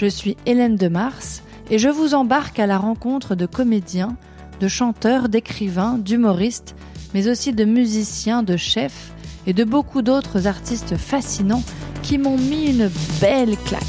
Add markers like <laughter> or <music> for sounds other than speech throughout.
Je suis Hélène de Mars et je vous embarque à la rencontre de comédiens, de chanteurs, d'écrivains, d'humoristes, mais aussi de musiciens, de chefs et de beaucoup d'autres artistes fascinants qui m'ont mis une belle claque.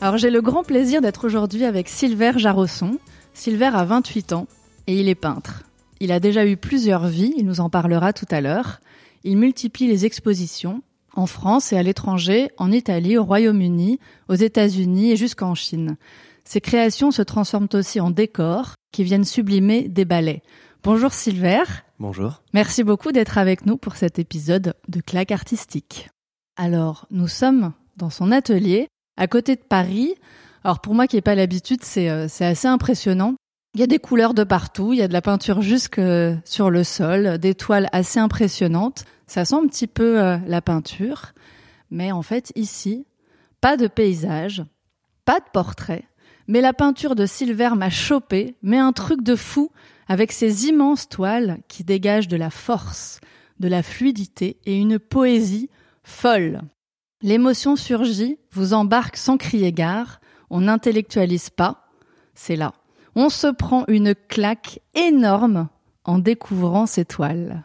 Alors j'ai le grand plaisir d'être aujourd'hui avec Silver Jarosson. Silver a 28 ans et il est peintre. Il a déjà eu plusieurs vies, il nous en parlera tout à l'heure. Il multiplie les expositions, en France et à l'étranger, en Italie, au Royaume-Uni, aux États-Unis et jusqu'en Chine. Ces créations se transforment aussi en décors qui viennent sublimer des ballets. Bonjour Silver. Bonjour. Merci beaucoup d'être avec nous pour cet épisode de Claque artistique. Alors, nous sommes dans son atelier, à côté de Paris. Alors pour moi qui n'ai pas l'habitude, c'est euh, assez impressionnant. Il y a des couleurs de partout, il y a de la peinture jusque sur le sol, des toiles assez impressionnantes. Ça sent un petit peu euh, la peinture, mais en fait ici, pas de paysage, pas de portrait, mais la peinture de Silver m'a chopé, mais un truc de fou avec ces immenses toiles qui dégagent de la force, de la fluidité et une poésie folle. L'émotion surgit, vous embarque sans crier gare, on n'intellectualise pas, c'est là. On se prend une claque énorme en découvrant ces toiles.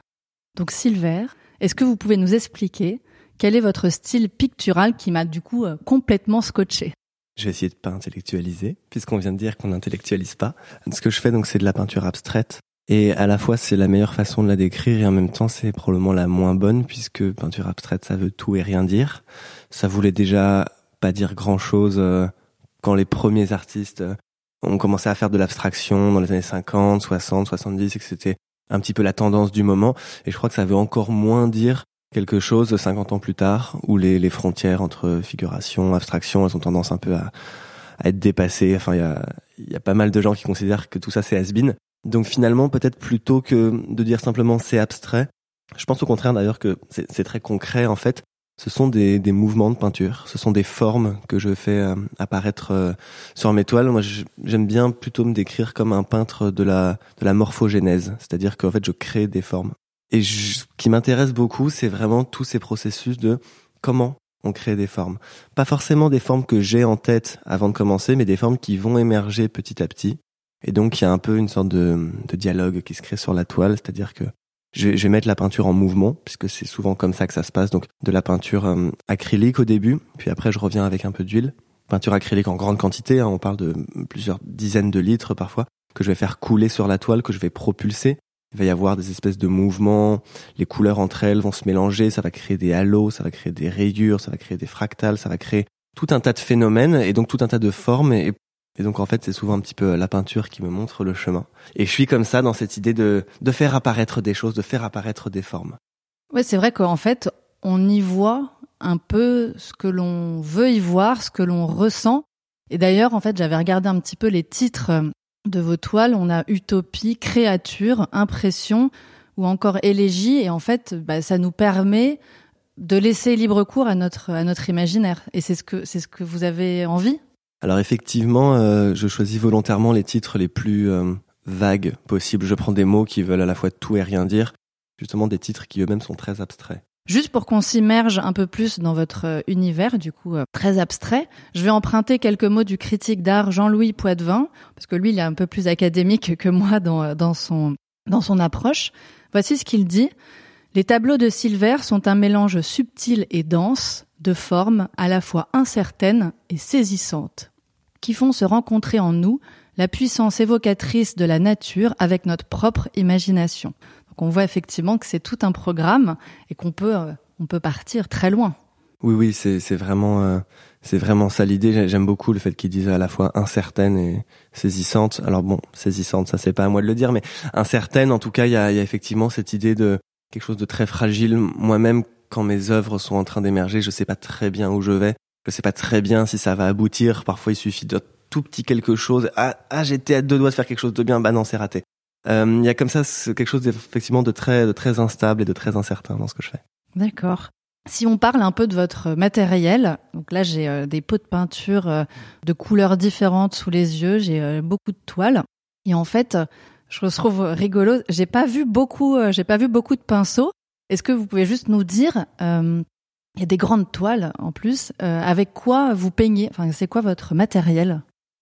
Donc Silver, est-ce que vous pouvez nous expliquer quel est votre style pictural qui m'a du coup euh, complètement scotché? Je vais essayer de pas intellectualiser, puisqu'on vient de dire qu'on n'intellectualise pas. Ce que je fais donc, c'est de la peinture abstraite. Et à la fois, c'est la meilleure façon de la décrire et en même temps, c'est probablement la moins bonne puisque peinture abstraite, ça veut tout et rien dire. Ça voulait déjà pas dire grand chose euh, quand les premiers artistes ont commencé à faire de l'abstraction dans les années 50, 60, 70 et que c'était un petit peu la tendance du moment. Et je crois que ça veut encore moins dire quelque chose 50 ans plus tard, où les, frontières entre figuration, abstraction, elles ont tendance un peu à, à être dépassées. Enfin, il y a, y a pas mal de gens qui considèrent que tout ça c'est has -been. Donc finalement, peut-être plutôt que de dire simplement c'est abstrait, je pense au contraire d'ailleurs que c'est très concret en fait ce sont des, des, mouvements de peinture, ce sont des formes que je fais euh, apparaître euh, sur mes toiles. Moi, j'aime bien plutôt me décrire comme un peintre de la, de la morphogénèse, c'est-à-dire qu'en fait, je crée des formes. Et ce qui m'intéresse beaucoup, c'est vraiment tous ces processus de comment on crée des formes. Pas forcément des formes que j'ai en tête avant de commencer, mais des formes qui vont émerger petit à petit. Et donc, il y a un peu une sorte de, de dialogue qui se crée sur la toile, c'est-à-dire que je vais, mettre la peinture en mouvement, puisque c'est souvent comme ça que ça se passe. Donc de la peinture euh, acrylique au début, puis après je reviens avec un peu d'huile. Peinture acrylique en grande quantité, hein, on parle de plusieurs dizaines de litres parfois, que je vais faire couler sur la toile, que je vais propulser. Il va y avoir des espèces de mouvements, les couleurs entre elles vont se mélanger, ça va créer des halos, ça va créer des rayures, ça va créer des fractales, ça va créer tout un tas de phénomènes et donc tout un tas de formes et et donc en fait, c'est souvent un petit peu la peinture qui me montre le chemin. Et je suis comme ça dans cette idée de, de faire apparaître des choses, de faire apparaître des formes. Ouais, c'est vrai qu'en fait, on y voit un peu ce que l'on veut y voir, ce que l'on ressent. Et d'ailleurs, en fait, j'avais regardé un petit peu les titres de vos toiles. On a Utopie, Créature, Impression ou encore Élégie. Et en fait, bah, ça nous permet de laisser libre cours à notre à notre imaginaire. Et c'est ce que c'est ce que vous avez envie alors effectivement, euh, je choisis volontairement les titres les plus euh, vagues possibles. Je prends des mots qui veulent à la fois tout et rien dire, justement des titres qui eux-mêmes sont très abstraits. Juste pour qu'on s'immerge un peu plus dans votre euh, univers, du coup très abstrait, je vais emprunter quelques mots du critique d'art Jean-Louis Poitvin, parce que lui, il est un peu plus académique que moi dans, dans, son, dans son approche. Voici ce qu'il dit. Les tableaux de Silver sont un mélange subtil et dense de formes à la fois incertaines et saisissantes, qui font se rencontrer en nous la puissance évocatrice de la nature avec notre propre imagination. Donc on voit effectivement que c'est tout un programme et qu'on peut, euh, on peut partir très loin. Oui, oui, c'est, vraiment, euh, vraiment ça l'idée. J'aime beaucoup le fait qu'il dise à la fois incertaine et saisissante. Alors bon, saisissante, ça c'est pas à moi de le dire, mais incertaine, en tout cas, il y a, y a effectivement cette idée de quelque chose de très fragile. Moi-même, quand mes œuvres sont en train d'émerger, je sais pas très bien où je vais. Je sais pas très bien si ça va aboutir. Parfois, il suffit de tout petit quelque chose. Ah, ah j'étais à deux doigts de faire quelque chose de bien. Bah non, c'est raté. Euh, il y a comme ça quelque chose effectivement de très, de très instable et de très incertain dans ce que je fais. D'accord. Si on parle un peu de votre matériel, donc là j'ai euh, des pots de peinture euh, de couleurs différentes sous les yeux, j'ai beaucoup de toiles et en fait je trouve rigolo, j'ai pas vu beaucoup, j'ai pas vu beaucoup de pinceaux. Est-ce que vous pouvez juste nous dire, il y a des grandes toiles en plus, avec quoi vous peignez? Enfin c'est quoi votre matériel?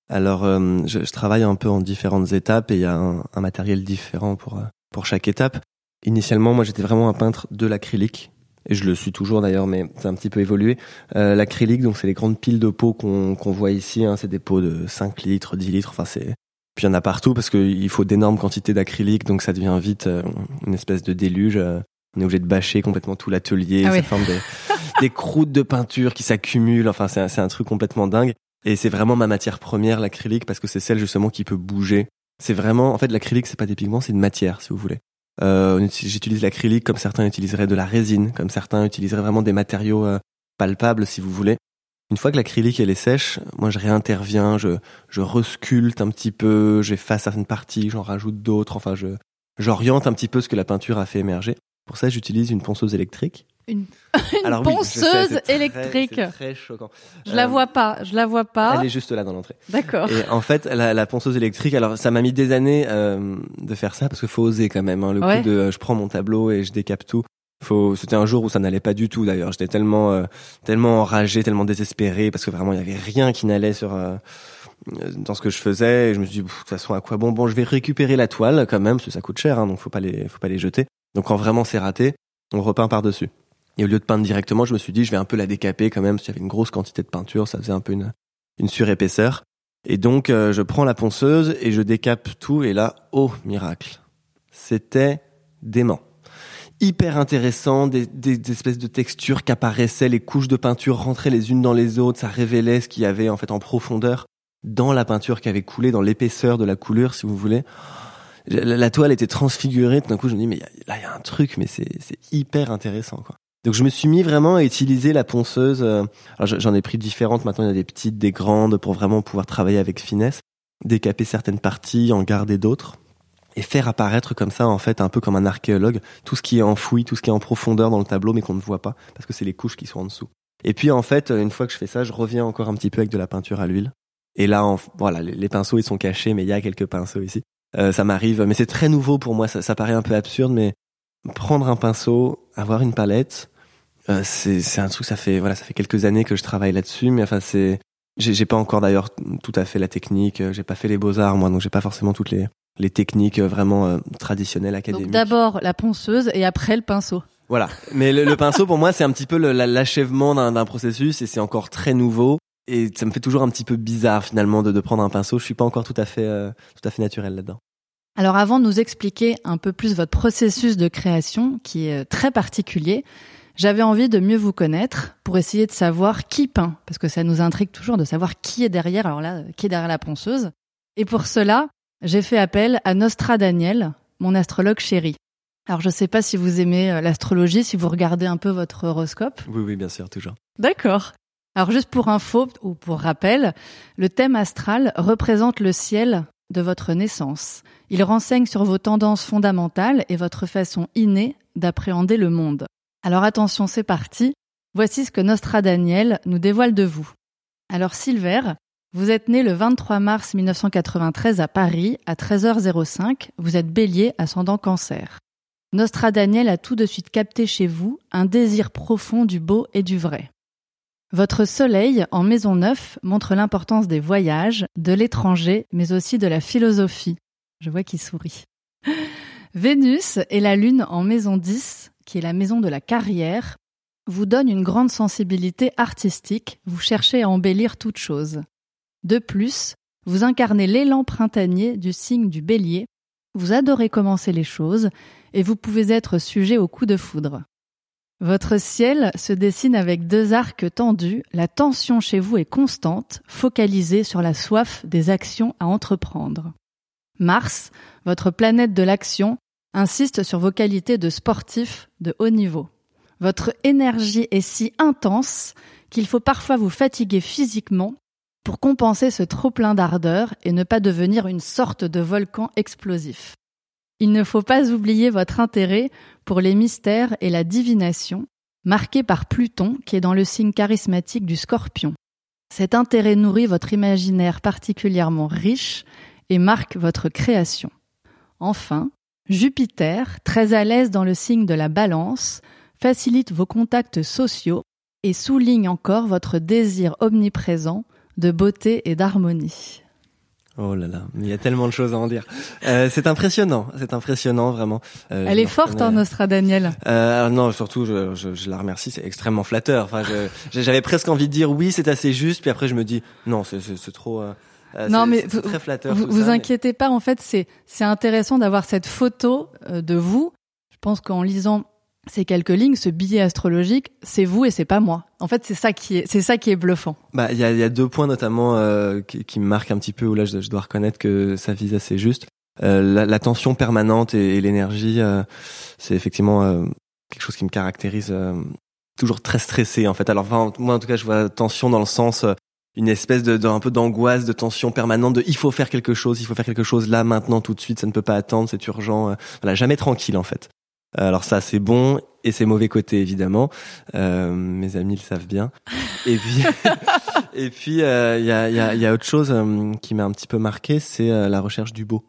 Alors, euh, je, je, travaille un peu en différentes étapes et il y a un, un, matériel différent pour euh, pour chaque étape. Initialement, moi, j'étais vraiment un peintre de l'acrylique et je le suis toujours d'ailleurs, mais c'est un petit peu évolué. Euh, l'acrylique, donc c'est les grandes piles de pots qu'on qu'on voit ici. Hein, c'est des pots de 5 litres, 10 litres. Enfin, c'est puis il y en a partout parce qu'il faut d'énormes quantités d'acrylique, donc ça devient vite une espèce de déluge. On est obligé de bâcher complètement tout l'atelier, ah ça forme des, <laughs> des croûtes de peinture qui s'accumulent. Enfin, c'est un, un truc complètement dingue. Et c'est vraiment ma matière première, l'acrylique, parce que c'est celle justement qui peut bouger. C'est vraiment, en fait, l'acrylique, c'est pas des pigments, c'est une matière, si vous voulez. Euh, J'utilise l'acrylique comme certains utiliseraient de la résine, comme certains utiliseraient vraiment des matériaux euh, palpables, si vous voulez. Une fois que l'acrylique elle est sèche, moi je réinterviens, je, je resculte un petit peu, j'efface certaines parties, j'en rajoute d'autres, enfin je j'oriente un petit peu ce que la peinture a fait émerger. Pour ça, j'utilise une ponceuse électrique une, <laughs> ponceuse électrique. Très choquant. Je la vois pas, je la vois pas. Elle est juste là dans l'entrée. D'accord. Et en fait, la, la, ponceuse électrique, alors ça m'a mis des années euh, de faire ça parce qu'il faut oser quand même. Hein, le coup de, euh, je prends mon tableau et je décape tout. Faut, c'était un jour où ça n'allait pas du tout d'ailleurs. J'étais tellement, euh, tellement enragé, tellement désespéré parce que vraiment il y avait rien qui n'allait sur euh, dans ce que je faisais. Et je me suis dit, de toute façon, à quoi bon? Bon, je vais récupérer la toile quand même parce que ça coûte cher, hein, donc faut pas les, faut pas les jeter. Donc quand vraiment c'est raté, on repeint par dessus. Et au lieu de peindre directement, je me suis dit, je vais un peu la décaper quand même, parce qu'il y avait une grosse quantité de peinture, ça faisait un peu une, une surépaisseur. Et donc, euh, je prends la ponceuse et je décape tout, et là, oh, miracle. C'était dément. Hyper intéressant, des, des, espèces de textures qui apparaissaient, les couches de peinture rentraient les unes dans les autres, ça révélait ce qu'il y avait en fait en profondeur dans la peinture qui avait coulé, dans l'épaisseur de la couleur, si vous voulez. La, toile était transfigurée, tout d'un coup je me dis, mais là il y a un truc, mais c'est hyper intéressant. quoi. Donc je me suis mis vraiment à utiliser la ponceuse. Euh, alors j'en ai pris différentes. Maintenant il y a des petites, des grandes pour vraiment pouvoir travailler avec finesse, décaper certaines parties, en garder d'autres et faire apparaître comme ça en fait un peu comme un archéologue tout ce qui est enfoui, tout ce qui est en profondeur dans le tableau mais qu'on ne voit pas parce que c'est les couches qui sont en dessous. Et puis en fait une fois que je fais ça, je reviens encore un petit peu avec de la peinture à l'huile. Et là voilà les, pinceaux ils sont cachés mais il y a quelques pinceaux ici. Euh, ça m'arrive mais c'est très nouveau pour moi. Ça, ça paraît un peu absurde mais prendre un pinceau, avoir une palette, euh, c'est un truc ça fait voilà ça fait quelques années que je travaille là-dessus mais enfin c'est j'ai pas encore d'ailleurs tout à fait la technique euh, j'ai pas fait les beaux arts moi donc j'ai pas forcément toutes les les techniques euh, vraiment traditionnelles académiques. Donc d'abord la ponceuse et après le pinceau. Voilà, mais le, pinceau pour moi c'est un petit peu l'achèvement d'un processus et c'est encore très nouveau et ça me fait toujours un petit peu bizarre finalement de, de prendre un pinceau. Je suis pas encore tout à fait tout à fait naturel là-dedans. Alors avant de nous expliquer un peu plus votre processus de création qui est très particulier, j'avais envie de mieux vous connaître pour essayer de savoir qui peint, parce que ça nous intrigue toujours de savoir qui est derrière, alors là, qui est derrière la ponceuse. Et pour cela, j'ai fait appel à Nostra Daniel, mon astrologue chéri. Alors je ne sais pas si vous aimez euh, l'astrologie, si vous regardez un peu votre horoscope. Oui, oui, bien sûr, toujours. D'accord. Alors juste pour info ou pour rappel, le thème astral représente le ciel de votre naissance. Il renseigne sur vos tendances fondamentales et votre façon innée d'appréhender le monde. Alors attention, c'est parti. Voici ce que Nostra Daniel nous dévoile de vous. Alors Silver, vous êtes né le 23 mars 1993 à Paris à 13h05. Vous êtes bélier ascendant cancer. Nostra Daniel a tout de suite capté chez vous un désir profond du beau et du vrai. Votre soleil en maison 9 montre l'importance des voyages, de l'étranger, mais aussi de la philosophie. Je vois qu'il sourit. <laughs> Vénus et la lune en maison 10 qui est la maison de la carrière, vous donne une grande sensibilité artistique, vous cherchez à embellir toute chose. De plus, vous incarnez l'élan printanier du signe du bélier, vous adorez commencer les choses et vous pouvez être sujet au coup de foudre. Votre ciel se dessine avec deux arcs tendus, la tension chez vous est constante, focalisée sur la soif des actions à entreprendre. Mars, votre planète de l'action, insiste sur vos qualités de sportif de haut niveau. Votre énergie est si intense qu'il faut parfois vous fatiguer physiquement pour compenser ce trop plein d'ardeur et ne pas devenir une sorte de volcan explosif. Il ne faut pas oublier votre intérêt pour les mystères et la divination, marqué par Pluton qui est dans le signe charismatique du scorpion. Cet intérêt nourrit votre imaginaire particulièrement riche et marque votre création. Enfin, Jupiter, très à l'aise dans le signe de la balance, facilite vos contacts sociaux et souligne encore votre désir omniprésent de beauté et d'harmonie. Oh là là, il y a tellement de choses à en dire. Euh, c'est impressionnant, c'est impressionnant vraiment. Euh, Elle est forte, hein, Nostra Daniel. Euh, non, surtout, je, je, je la remercie, c'est extrêmement flatteur. Enfin, <laughs> j'avais presque envie de dire oui, c'est assez juste, puis après je me dis non, c'est trop. Euh non, mais vous, très flatteur, vous, vous inquiétez pas. En fait, c'est c'est intéressant d'avoir cette photo euh, de vous. Je pense qu'en lisant ces quelques lignes, ce billet astrologique, c'est vous et c'est pas moi. En fait, c'est ça qui est, c'est ça qui est bluffant. Bah, il y a, y a, deux points notamment euh, qui, qui, me marquent un petit peu où là, je, dois reconnaître que ça vise assez juste. Euh, la, la, tension permanente et, et l'énergie, euh, c'est effectivement euh, quelque chose qui me caractérise. Euh, toujours très stressé en fait. Alors, enfin, moi en tout cas, je vois tension dans le sens une espèce de, de un peu d'angoisse, de tension permanente, de il faut faire quelque chose, il faut faire quelque chose là, maintenant, tout de suite, ça ne peut pas attendre, c'est urgent. voilà, jamais tranquille en fait. Euh, alors ça, c'est bon et c'est mauvais côté évidemment. Euh, mes amis le savent bien. Et puis, <laughs> et puis il euh, y, a, y, a, y, a, autre chose qui m'a un petit peu marqué, c'est la recherche du beau.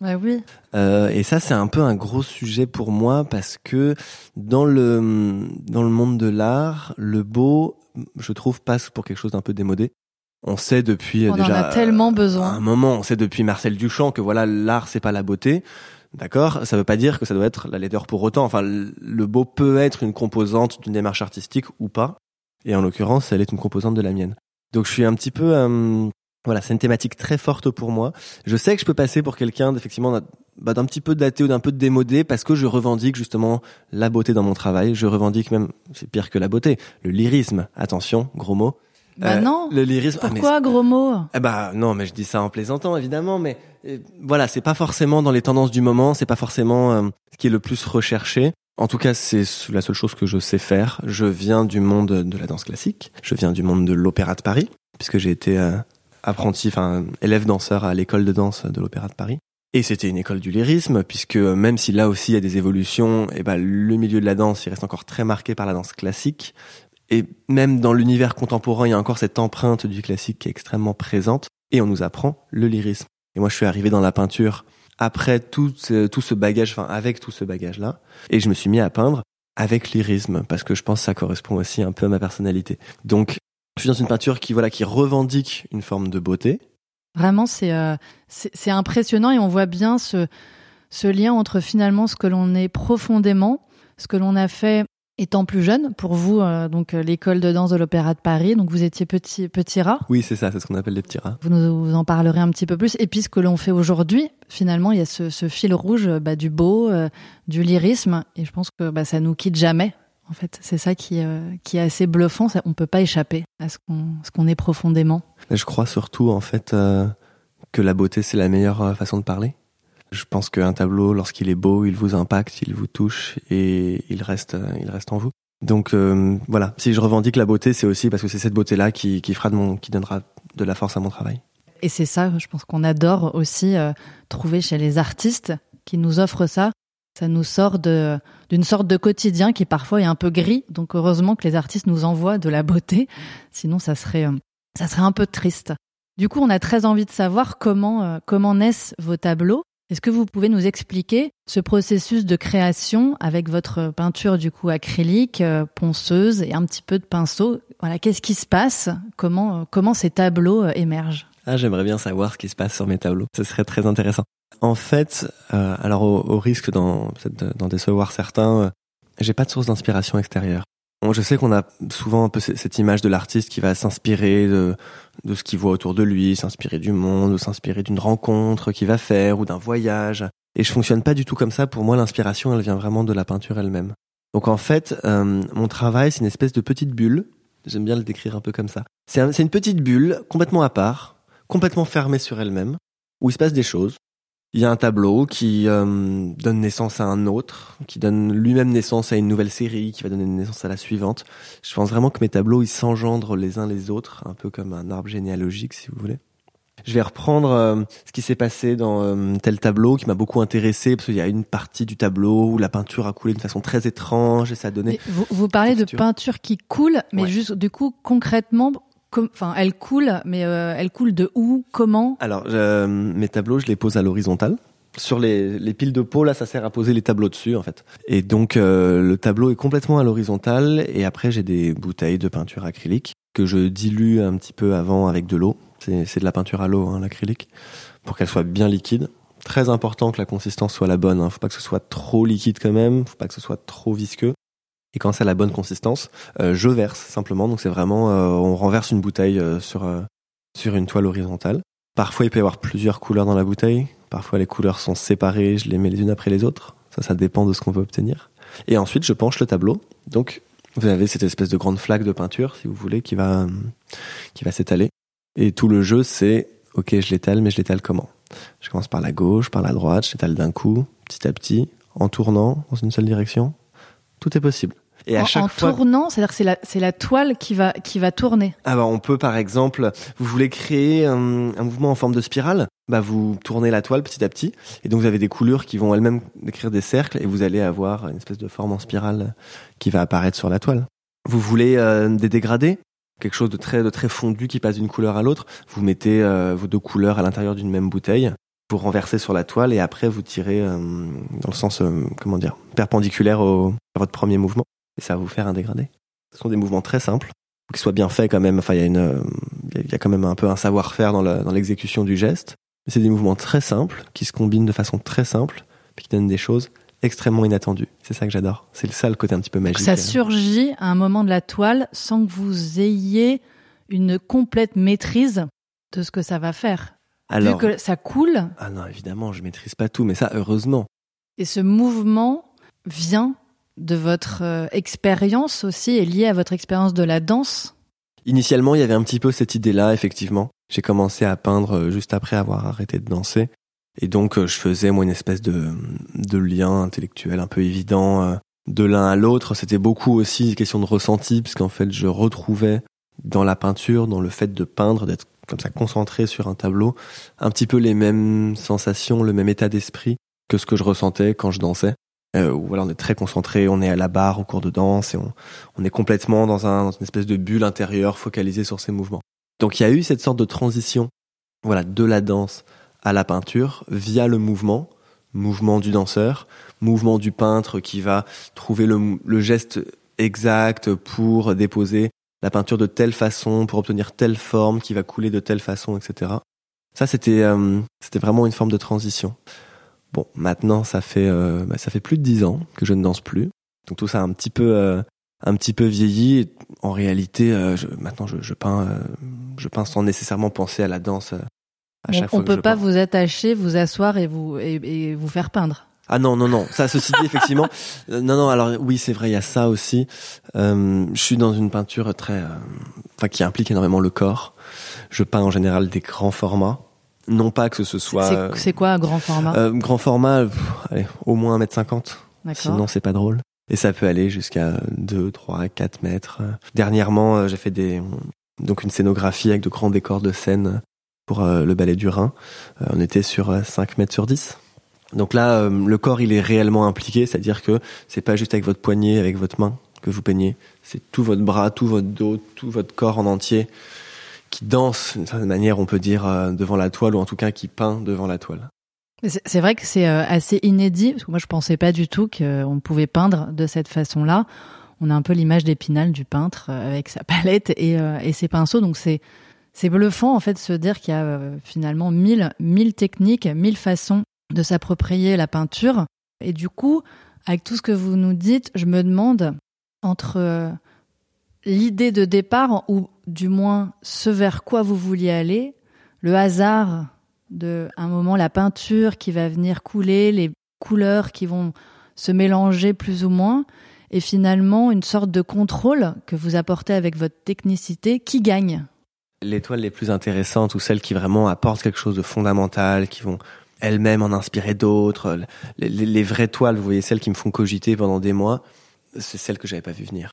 Bah oui. Euh, et ça, c'est un peu un gros sujet pour moi parce que dans le dans le monde de l'art, le beau, je trouve, passe pour quelque chose d'un peu démodé. On sait depuis on déjà en a tellement besoin. un moment, on sait depuis Marcel Duchamp que voilà, l'art c'est pas la beauté. D'accord? Ça veut pas dire que ça doit être la laideur pour autant. Enfin, le beau peut être une composante d'une démarche artistique ou pas. Et en l'occurrence, elle est une composante de la mienne. Donc je suis un petit peu... Euh, voilà, c'est une thématique très forte pour moi. Je sais que je peux passer pour quelqu'un d'effectivement bah, d'un petit peu daté ou d'un peu démodé parce que je revendique justement la beauté dans mon travail. Je revendique même, c'est pire que la beauté, le lyrisme. Attention, gros mot. Bah euh, non. Le lyrisme. Ah, Pourquoi gros mot? Eh Bah non, mais je dis ça en plaisantant évidemment, mais euh, voilà, c'est pas forcément dans les tendances du moment, c'est pas forcément euh, ce qui est le plus recherché. En tout cas, c'est la seule chose que je sais faire. Je viens du monde de la danse classique, je viens du monde de l'opéra de Paris, puisque j'ai été apprenti, enfin élève danseur à l'école de danse de l'opéra de Paris. Et c'était une école du lyrisme, puisque même si là aussi il y a des évolutions, et eh ben le milieu de la danse, il reste encore très marqué par la danse classique. Et même dans l'univers contemporain, il y a encore cette empreinte du classique qui est extrêmement présente. Et on nous apprend le lyrisme. Et moi, je suis arrivé dans la peinture après tout ce, tout ce bagage, enfin avec tout ce bagage-là. Et je me suis mis à peindre avec lyrisme parce que je pense que ça correspond aussi un peu à ma personnalité. Donc, je suis dans une peinture qui voilà qui revendique une forme de beauté. Vraiment, c'est euh, c'est impressionnant et on voit bien ce ce lien entre finalement ce que l'on est profondément, ce que l'on a fait étant plus jeune, pour vous, euh, donc euh, l'école de danse de l'Opéra de Paris, donc vous étiez petit petit rat. Oui, c'est ça, c'est ce qu'on appelle les petits rats. Vous nous en parlerez un petit peu plus. Et puis ce que l'on fait aujourd'hui, finalement, il y a ce, ce fil rouge bah, du beau, euh, du lyrisme, et je pense que bah, ça nous quitte jamais. En fait, c'est ça qui, qui est assez bluffant. Ça, on peut pas échapper à ce qu'on ce qu'on est profondément. Je crois surtout en fait que la beauté c'est la meilleure façon de parler. Je pense qu'un tableau, lorsqu'il est beau, il vous impacte, il vous touche et il reste, il reste en vous. Donc euh, voilà, si je revendique la beauté, c'est aussi parce que c'est cette beauté-là qui, qui fera qui donnera de la force à mon travail. Et c'est ça, je pense qu'on adore aussi euh, trouver chez les artistes qui nous offrent ça. Ça nous sort de d'une sorte de quotidien qui parfois est un peu gris. Donc heureusement que les artistes nous envoient de la beauté, sinon ça serait euh, ça serait un peu triste. Du coup, on a très envie de savoir comment comment naissent vos tableaux. Est-ce que vous pouvez nous expliquer ce processus de création avec votre peinture du coup acrylique, euh, ponceuse et un petit peu de pinceau? Voilà, qu'est-ce qui se passe? Comment euh, comment ces tableaux euh, émergent? Ah, j'aimerais bien savoir ce qui se passe sur mes tableaux. Ce serait très intéressant. En fait, alors au, risque d'en décevoir certains, j'ai pas de source d'inspiration extérieure. Je sais qu'on a souvent un peu cette image de l'artiste qui va s'inspirer de, ce qu'il voit autour de lui, s'inspirer du monde, s'inspirer d'une rencontre qu'il va faire ou d'un voyage. Et je fonctionne pas du tout comme ça. Pour moi, l'inspiration, elle vient vraiment de la peinture elle-même. Donc en fait, euh, mon travail, c'est une espèce de petite bulle. J'aime bien le décrire un peu comme ça. C'est une petite bulle complètement à part, complètement fermée sur elle-même, où il se passe des choses. Il y a un tableau qui euh, donne naissance à un autre, qui donne lui-même naissance à une nouvelle série, qui va donner naissance à la suivante. Je pense vraiment que mes tableaux, ils s'engendrent les uns les autres, un peu comme un arbre généalogique, si vous voulez. Je vais reprendre euh, ce qui s'est passé dans euh, tel tableau qui m'a beaucoup intéressé parce qu'il y a une partie du tableau où la peinture a coulé d'une façon très étrange et ça a donné. Vous, vous, parlez de peinture qui coule, mais juste du coup concrètement, enfin, elle coule, mais euh, elle coule de où, comment? Alors, mes tableaux, je les pose à l'horizontale. Sur les, les, piles de peau, là, ça sert à poser les tableaux dessus, en fait. Et donc, euh, le tableau est complètement à l'horizontale. Et après, j'ai des bouteilles de peinture acrylique que je dilue un petit peu avant avec de l'eau. C'est de la peinture à l'eau, hein, l'acrylique, pour qu'elle soit bien liquide. Très important que la consistance soit la bonne. Hein. Faut pas que ce soit trop liquide quand même. Faut pas que ce soit trop visqueux. Et quand c'est la bonne consistance, euh, je verse simplement. Donc c'est vraiment, euh, on renverse une bouteille euh, sur sur une toile horizontale. Parfois il peut y avoir plusieurs couleurs dans la bouteille. Parfois les couleurs sont séparées, je les mets les unes après les autres. Ça, ça dépend de ce qu'on veut obtenir. Et ensuite je penche le tableau. Donc vous avez cette espèce de grande flaque de peinture, si vous voulez, qui va qui va s'étaler. Et tout le jeu, c'est ok, je l'étale, mais je l'étale comment? Je commence par la gauche, par la droite, je l'étale d'un coup, petit à petit, en tournant dans une seule direction. Tout est possible. Et à en, chaque en tournant, c'est-à-dire que c'est la, c'est la toile qui va, qui va tourner. Ah bah on peut par exemple, vous voulez créer un, un, mouvement en forme de spirale, bah vous tournez la toile petit à petit, et donc vous avez des couleurs qui vont elles-mêmes décrire des cercles, et vous allez avoir une espèce de forme en spirale qui va apparaître sur la toile. Vous voulez euh, des dégradés, quelque chose de très, de très fondu qui passe d'une couleur à l'autre? Vous mettez euh, vos deux couleurs à l'intérieur d'une même bouteille vous renversez sur la toile et après vous tirez euh, dans le sens euh, comment dire perpendiculaire au, à votre premier mouvement et ça va vous faire un dégradé. Ce sont des mouvements très simples, qui soient bien faits quand même. Enfin, il y a a quand même un peu un savoir-faire dans, dans l'exécution du geste. Mais c'est des mouvements très simples qui se combinent de façon très simple, puis qui donnent des choses extrêmement inattendues. C'est ça que j'adore. C'est ça le côté un petit peu magique. Ça surgit à un moment de la toile sans que vous ayez une complète maîtrise de ce que ça va faire. Alors, Vu que ça coule. Ah non, évidemment, je maîtrise pas tout, mais ça, heureusement. Et ce mouvement vient de votre euh, expérience aussi et lié à votre expérience de la danse? Initialement, il y avait un petit peu cette idée-là, effectivement. J'ai commencé à peindre euh, juste après avoir arrêté de danser. Et donc, euh, je faisais, moi, une espèce de, de lien intellectuel un peu évident de l'un à l'autre. C'était beaucoup aussi une question de ressenti, puisqu'en fait, je retrouvais dans la peinture, dans le fait de peindre, d'être comme ça concentré sur un tableau, un petit peu les mêmes sensations, le même état d'esprit que ce que je ressentais quand je dansais. Euh, voilà, on est très concentré, on est à la barre au cours de danse et on, on est complètement dans, un, dans une espèce de bulle intérieure focalisée sur ses mouvements. Donc il y a eu cette sorte de transition, voilà, de la danse à la peinture via le mouvement, mouvement du danseur, mouvement du peintre qui va trouver le, le geste exact pour déposer la peinture de telle façon pour obtenir telle forme qui va couler de telle façon, etc. Ça, c'était euh, c'était vraiment une forme de transition. Bon, maintenant, ça fait euh, bah, ça fait plus de dix ans que je ne danse plus, donc tout ça a un petit peu euh, un petit peu vieilli. En réalité, je, maintenant, je, je peins je peins sans nécessairement penser à la danse. à chaque on, ne peut pas vous attacher, vous asseoir et vous et vous faire peindre. Ah non, non, non. Ça, ceci dit, effectivement. <laughs> Euh, non, non, alors oui, c'est vrai, il y a ça aussi. Euh, je suis dans une peinture très... Euh, enfin, qui implique énormément le corps. Je peins en général des grands formats. Non pas que ce soit... C'est quoi un grand format? euh, Grand format, allez, au moins 1m50. Sinon, c'est pas drôle. Et ça peut aller jusqu'à 2, 3, 4 mètres. Dernièrement, j'ai fait des donc une scénographie avec de grands décors de scène pour le ballet du Rhin. on était sur 5 mètres sur 10. Donc là, euh, le corps, il est réellement impliqué, c'est-à-dire que c'est pas juste avec votre poignet, avec votre main que vous peignez, c'est tout votre bras, tout votre dos, tout votre corps en entier qui danse d'une certaine manière, on peut dire, euh, devant la toile, ou en tout cas qui peint devant la toile. C'est vrai que c'est euh, assez inédit, parce que moi je pensais pas du tout qu'on pouvait peindre de cette façon-là. On a un peu l'image d'épinal du peintre avec sa <laughs> palette et, et ses pinceaux, donc c'est c'est bluffant en fait de se dire qu'il y a finalement mille mille techniques, mille façons de s'approprier la peinture. Et du coup, avec tout ce que vous nous dites, je me demande entre euh, l'idée de départ, ou du moins ce vers quoi vous vouliez aller, le hasard de un moment la peinture qui va venir couler, les couleurs qui vont se mélanger plus ou moins, et finalement une sorte de contrôle que vous apportez avec votre technicité, qui gagne? Les toiles les plus intéressantes ou celles qui vraiment apportent quelque chose de fondamental, qui vont elle-même en inspirer d'autres. Les, les, les, vraies toiles, vous voyez, celles qui me font cogiter pendant des mois, c'est celles que j'avais pas vu venir.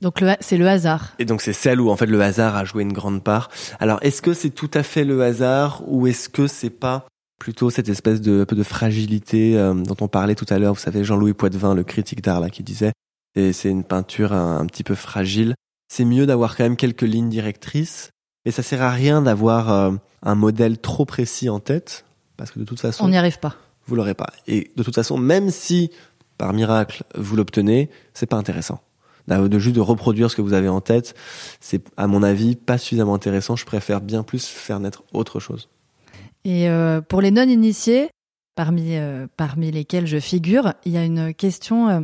Donc c'est le hasard. Et donc c'est celle où en fait le hasard a joué une grande part. Alors est-ce que c'est tout à fait le hasard ou est-ce que c'est pas plutôt cette espèce de peu de fragilité euh, dont on parlait tout à l'heure, vous savez Jean-Louis Poitvin, le critique d'art là qui disait et c'est une peinture un, un, petit peu fragile. C'est mieux d'avoir quand même quelques lignes directrices et ça sert à rien d'avoir euh, un modèle trop précis en tête parce que de toute façon on n'y arrive pas. Vous l'aurez pas. Et de toute façon même si par miracle vous l'obtenez, c'est pas intéressant de juste de reproduire ce que vous avez en tête, c'est à mon avis pas suffisamment intéressant. Je préfère bien plus faire naître autre chose. Et euh, pour les non-initiés, parmi euh, parmi lesquels je figure, il y a une question euh,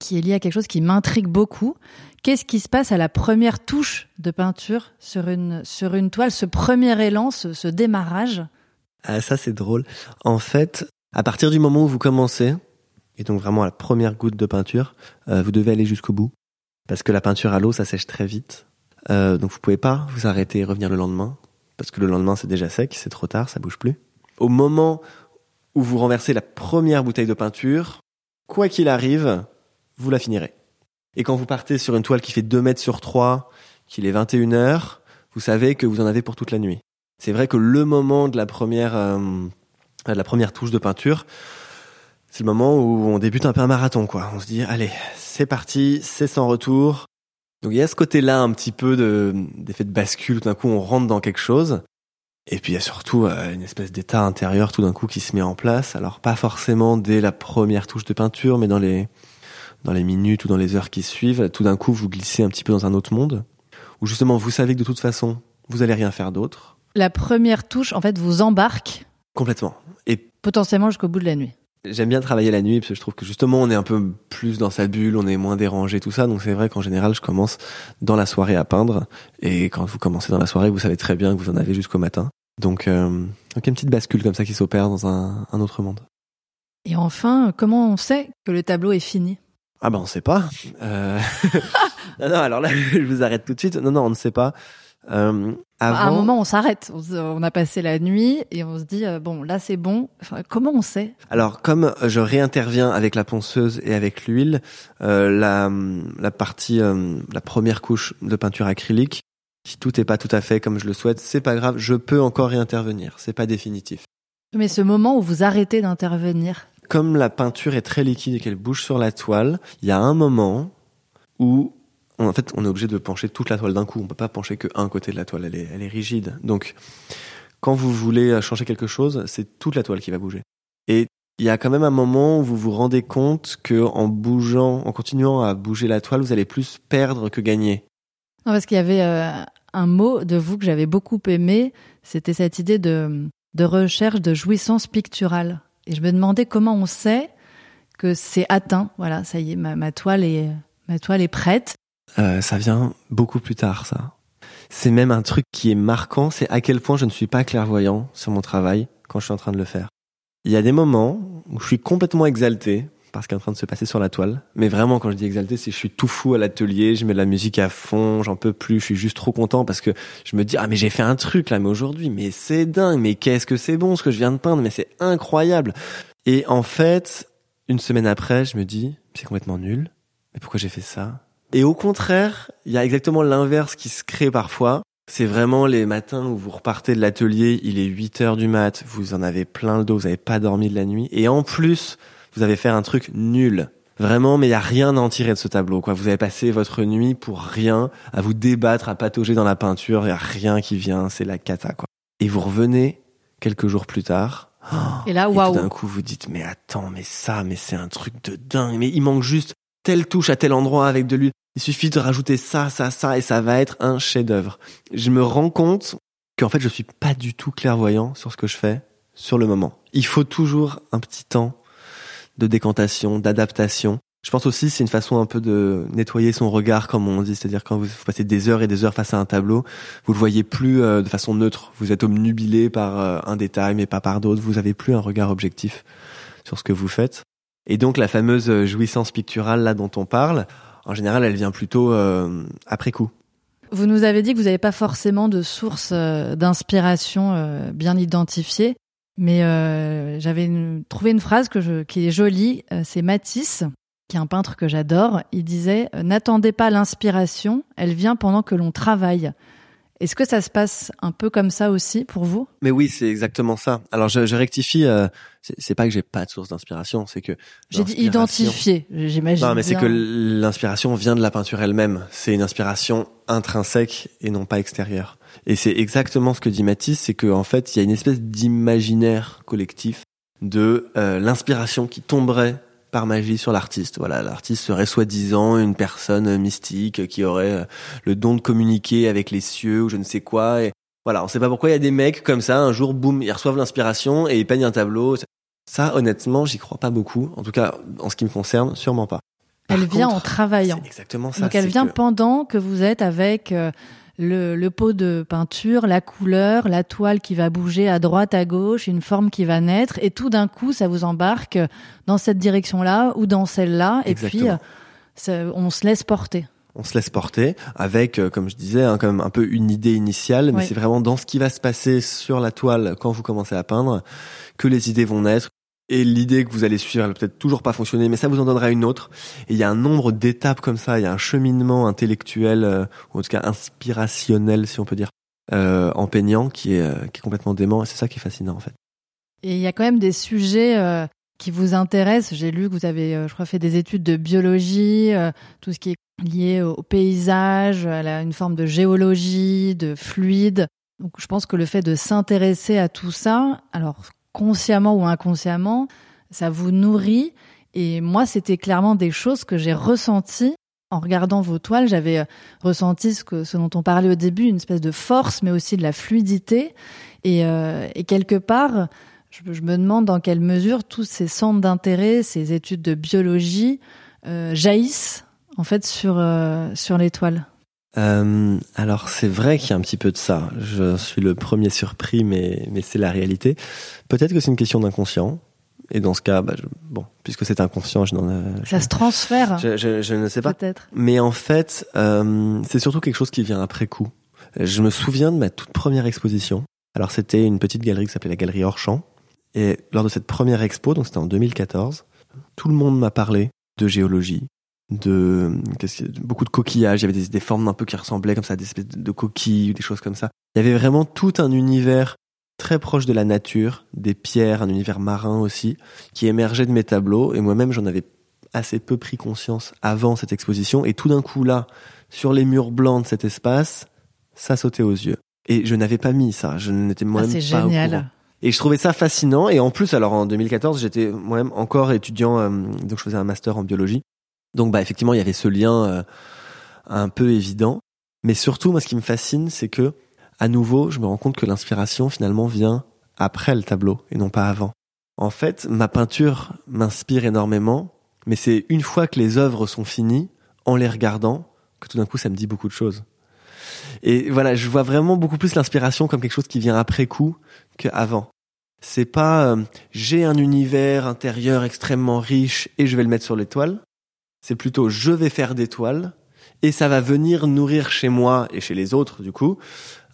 qui est liée à quelque chose qui m'intrigue beaucoup. Qu'est-ce qui se passe à la première touche de peinture sur une sur une toile, ce premier élan, ce, ce démarrage? Ah ça c'est drôle. En fait, à partir du moment où vous commencez, et donc vraiment à la première goutte de peinture, vous devez aller jusqu'au bout parce que la peinture à l'eau, ça sèche très vite. Euh, donc vous pouvez pas vous arrêter et revenir le lendemain, parce que le lendemain c'est déjà sec, c'est trop tard, ça bouge plus. Au moment où vous renversez la première bouteille de peinture, quoi qu'il arrive, vous la finirez. Et quand vous partez sur une toile qui fait 2 mètres sur 3, qu'il est 21 heures, vous savez que vous en avez pour toute la nuit. C'est vrai que le moment de la première, euh, de la première touche de peinture, c'est le moment où on débute un peu un marathon, quoi. On se dit, allez, c'est parti, c'est sans retour. Donc il y a ce côté-là un petit peu de, d'effet de bascule, tout d'un coup on rentre dans quelque chose. Et puis il y a surtout euh, une espèce d'état intérieur tout d'un coup qui se met en place. Alors pas forcément dès la première touche de peinture, mais dans les, dans les minutes ou dans les heures qui suivent, tout d'un coup vous glissez un petit peu dans un autre monde, où justement vous savez que de toute façon, vous allez rien faire d'autre. La première touche, en fait, vous embarque. Complètement. Et potentiellement jusqu'au bout de la nuit. J'aime bien travailler la nuit parce que je trouve que justement on est un peu plus dans sa bulle, on est moins dérangé, tout ça. Donc c'est vrai qu'en général je commence dans la soirée à peindre et quand vous commencez dans la soirée, vous savez très bien que vous en avez jusqu'au matin. Donc, euh, donc une petite bascule comme ça qui s'opère dans un, un, autre monde. Et enfin, comment on sait que le tableau est fini? Ah ben on sait pas. Euh... <laughs> non, non, alors là <laughs> je vous arrête tout de suite. Non, non, on ne sait pas. Euh, avant... À un moment, on s'arrête. On a passé la nuit et on se dit euh, bon, là c'est bon. Enfin, comment on sait? Alors, comme je réinterviens avec la ponceuse et avec l'huile, euh, la, la partie, euh, la première couche de peinture acrylique, si tout n'est pas tout à fait comme je le souhaite, c'est pas grave. Je peux encore réintervenir. C'est pas définitif. Mais ce moment où vous arrêtez d'intervenir. Comme la peinture est très liquide et qu'elle bouge sur la toile, il y a un moment où en fait, on est obligé de pencher toute la toile d'un coup. On peut pas pencher que un côté de la toile. Elle est, elle est rigide. Donc, quand vous voulez changer quelque chose, c'est toute la toile qui va bouger. Et il y a quand même un moment où vous vous rendez compte que en bougeant, en continuant à bouger la toile, vous allez plus perdre que gagner. Non, parce qu'il y avait euh, un mot de vous que j'avais beaucoup aimé. C'était cette idée de, de recherche de jouissance picturale. Et je me demandais comment on sait que c'est atteint. Voilà, ça y est, ma toile est, ma toile est prête. Euh, ça vient beaucoup plus tard, ça. C'est même un truc qui est marquant, c'est à quel point je ne suis pas clairvoyant sur mon travail quand je suis en train de le faire. Il y a des moments où je suis complètement exalté par ce qui est en train de se passer sur la toile. Mais vraiment, quand je dis exalté, c'est je suis tout fou à l'atelier, je mets la musique à fond, j'en peux plus, je suis juste trop content parce que je me dis, ah mais j'ai fait un truc là, mais aujourd'hui, mais c'est dingue, mais qu'est-ce que c'est bon ce que je viens de peindre, mais c'est incroyable. Et en fait, une semaine après, je me dis, c'est complètement nul. Mais pourquoi j'ai fait ça? Et au contraire, il y a exactement l'inverse qui se crée parfois. C'est vraiment les matins où vous repartez de l'atelier, il est 8 heures du mat, vous en avez plein le dos, vous n'avez pas dormi de la nuit, et en plus, vous avez fait un truc nul. Vraiment, mais il y a rien à en tirer de ce tableau. Quoi. Vous avez passé votre nuit pour rien, à vous débattre, à patauger dans la peinture, il y a rien qui vient, c'est la cata. Quoi. Et vous revenez quelques jours plus tard. et là, waouh. D'un coup, vous dites, mais attends, mais ça, mais c'est un truc de dingue. Mais il manque juste telle touche à tel endroit avec de l'huile. Il suffit de rajouter ça, ça, ça, et ça va être un chef-d'œuvre. Je me rends compte qu'en fait, je suis pas du tout clairvoyant sur ce que je fais sur le moment. Il faut toujours un petit temps de décantation, d'adaptation. Je pense aussi c'est une façon un peu de nettoyer son regard, comme on dit, c'est-à-dire quand vous passez des heures et des heures face à un tableau, vous le voyez plus euh, de façon neutre. Vous êtes omnubilé par euh, un détail, mais pas par d'autres. Vous avez plus un regard objectif sur ce que vous faites. Et donc la fameuse euh, jouissance picturale là dont on parle, en général, elle vient plutôt euh, après coup. Vous nous avez dit que vous n'avez pas forcément de source euh, d'inspiration bien identifiée. Mais j'avais trouvé une phrase que qui est jolie. C'est Matisse, qui est un peintre que j'adore. Il disait N'attendez pas l'inspiration, elle vient pendant que l'on travaille. Est-ce que ça se passe un peu comme ça aussi pour vous? Mais oui, c'est exactement ça. Alors je, je rectifie. Euh, c'est pas que j'ai pas de source d'inspiration, c'est que j'ai dit identifier. J'imagine. Non, mais c'est que l'inspiration vient de la peinture elle-même. C'est une inspiration intrinsèque et non pas extérieure. Et c'est exactement ce que dit Matisse, c'est qu'en en fait, il y a une espèce d'imaginaire collectif de euh, l'inspiration qui tomberait par magie sur l'artiste. Voilà, l'artiste serait soi-disant une personne mystique qui aurait euh, le don de communiquer avec les cieux ou je ne sais quoi. Et voilà, on sait pas pourquoi il y a des mecs comme ça, un jour, boum, ils reçoivent l'inspiration et ils peignent un tableau. Ça, honnêtement, j'y crois pas beaucoup. En tout cas, en ce qui me concerne, sûrement pas. elle vient en travaillant. Exactement ça. Donc elle vient pendant que vous êtes avec euh, le, le, pot de peinture, la couleur, la toile qui va bouger à droite, à gauche, une forme qui va naître, et tout d'un coup, ça vous embarque dans cette direction-là ou dans celle-là, et puis euh, on se laisse porter. On se laisse porter avec, euh, comme je disais, hein, quand même un peu une idée initiale, mais c'est vraiment dans ce qui va se passer sur la toile quand vous commencez à peindre que les idées vont naître, et l'idée que vous allez suivre, elle va peut-être toujours pas fonctionner, mais ça vous en donnera une autre. Et il y a un nombre d'étapes comme ça, il y a un cheminement intellectuel, euh, ou en tout cas inspirationnel, si on peut dire, euh, en peignant, qui est, euh, qui est complètement dément. Et c'est ça qui est fascinant, en fait. Et il y a quand même des sujets euh, qui vous intéressent. J'ai lu que vous avez, je crois, fait des études de biologie, tout ce qui est lié au, paysage, à la, une forme de géologie, de fluide. Donc je pense que le fait de s'intéresser à tout ça, alors consciemment ou inconsciemment, ça vous nourrit. Et moi, c'était clairement des choses que j'ai ressenties en regardant vos toiles. J'avais euh, ressenti ce, que, ce dont on parlait au début, une espèce de force, mais aussi de la fluidité. Et, euh, et quelque part, je, me demande dans quelle mesure tous ces centres d'intérêt, ces études de biologie, euh, jaillissent en fait sur, euh, sur les toiles. Euh, alors c'est vrai qu'il y a un petit peu de ça. Je suis le premier surpris, mais mais c'est la réalité. Peut-être que c'est une question d'inconscient. Et dans ce cas, bah, bon, puisque c'est inconscient, je n'en. Ça se transfère. Je, je, je, ne sais pas. Peut-être. Mais en fait, euh, c'est surtout quelque chose qui vient après coup. Je me souviens de ma toute première exposition. Alors c'était une petite galerie qui s'appelait la Galerie Orchamps. Et lors de cette première expo, donc c'était en 2014, tout le monde m'a parlé de géologie, de beaucoup de coquillages, il y avait des, des, formes un peu qui ressemblaient comme ça, des espèces de coquilles ou des choses comme ça. Il y avait vraiment tout un univers très proche de la nature, des pierres, un univers marin aussi, qui émergeait de mes tableaux. Et moi-même, j'en avais assez peu pris conscience avant cette exposition. Et tout d'un coup, là, sur les murs blancs de cet espace, ça sautait aux yeux. Et je n'avais pas mis ça. Je n'étais moi-même ah, pas génial. au courant. Et je trouvais ça fascinant. Et en plus, alors en 2014, j'étais moi-même encore étudiant, euh, donc je faisais un master en biologie. Donc bah effectivement, il y avait ce lien euh, un peu évident. Mais surtout, moi, ce qui me fascine, c'est que à nouveau, je me rends compte que l'inspiration finalement vient après le tableau et non pas avant. En fait, ma peinture m'inspire énormément, mais c'est une fois que les œuvres sont finies, en les regardant, que tout d'un coup ça me dit beaucoup de choses. Et voilà, je vois vraiment beaucoup plus l'inspiration comme quelque chose qui vient après coup qu'avant. C'est pas euh, j'ai un univers intérieur extrêmement riche et je vais le mettre sur l'étoile. C'est plutôt je vais faire des toiles et ça va venir nourrir chez moi et chez les autres du coup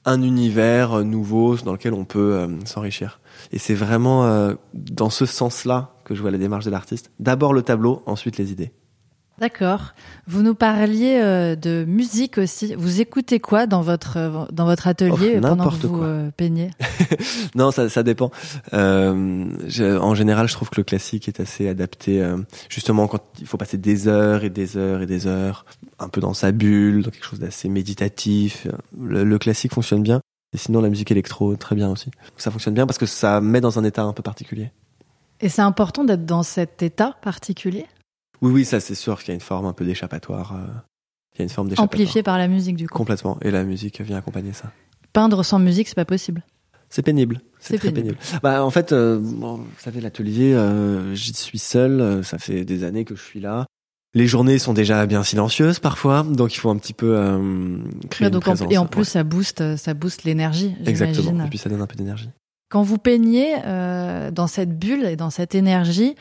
un univers nouveau dans lequel on peut euh, s'enrichir. Et c'est vraiment euh, dans ce sens-là que je vois la démarche de l'artiste. D'abord le tableau, ensuite les idées. D'accord. Vous nous parliez euh, de musique aussi. Vous écoutez quoi dans votre euh, dans votre atelier oh, pendant que vous euh, peignez? <laughs> Non, ça, ça dépend. Je, en général, je trouve que le classique est assez adapté, justement quand il faut passer des heures et des heures et des heures, un peu dans sa bulle, dans quelque chose d'assez méditatif. Le, le classique fonctionne bien. Et sinon, la musique électro, très bien aussi. Ça fonctionne bien parce que ça met dans un état un peu particulier. Et c'est important d'être dans cet état particulier? Oui, oui, ça c'est sûr qu'il y a une forme un peu d'échappatoire. Euh, il y a une forme d'échappatoire. Amplifié par la musique, du coup. Complètement. Et la musique vient accompagner ça. Peindre sans musique, c'est pas possible. C'est pénible. C'est très pénible. Bah, en fait, euh, bon, vous savez, l'atelier, euh, j'y suis seul. Euh, ça fait des années que je suis là. Les journées sont déjà bien silencieuses parfois, donc il faut un petit peu euh, créer une présence. et en plus, ça booste, ça booste l'énergie. Exactement. Et puis ça donne un peu d'énergie. Quand vous peignez dans cette bulle et dans cette énergie,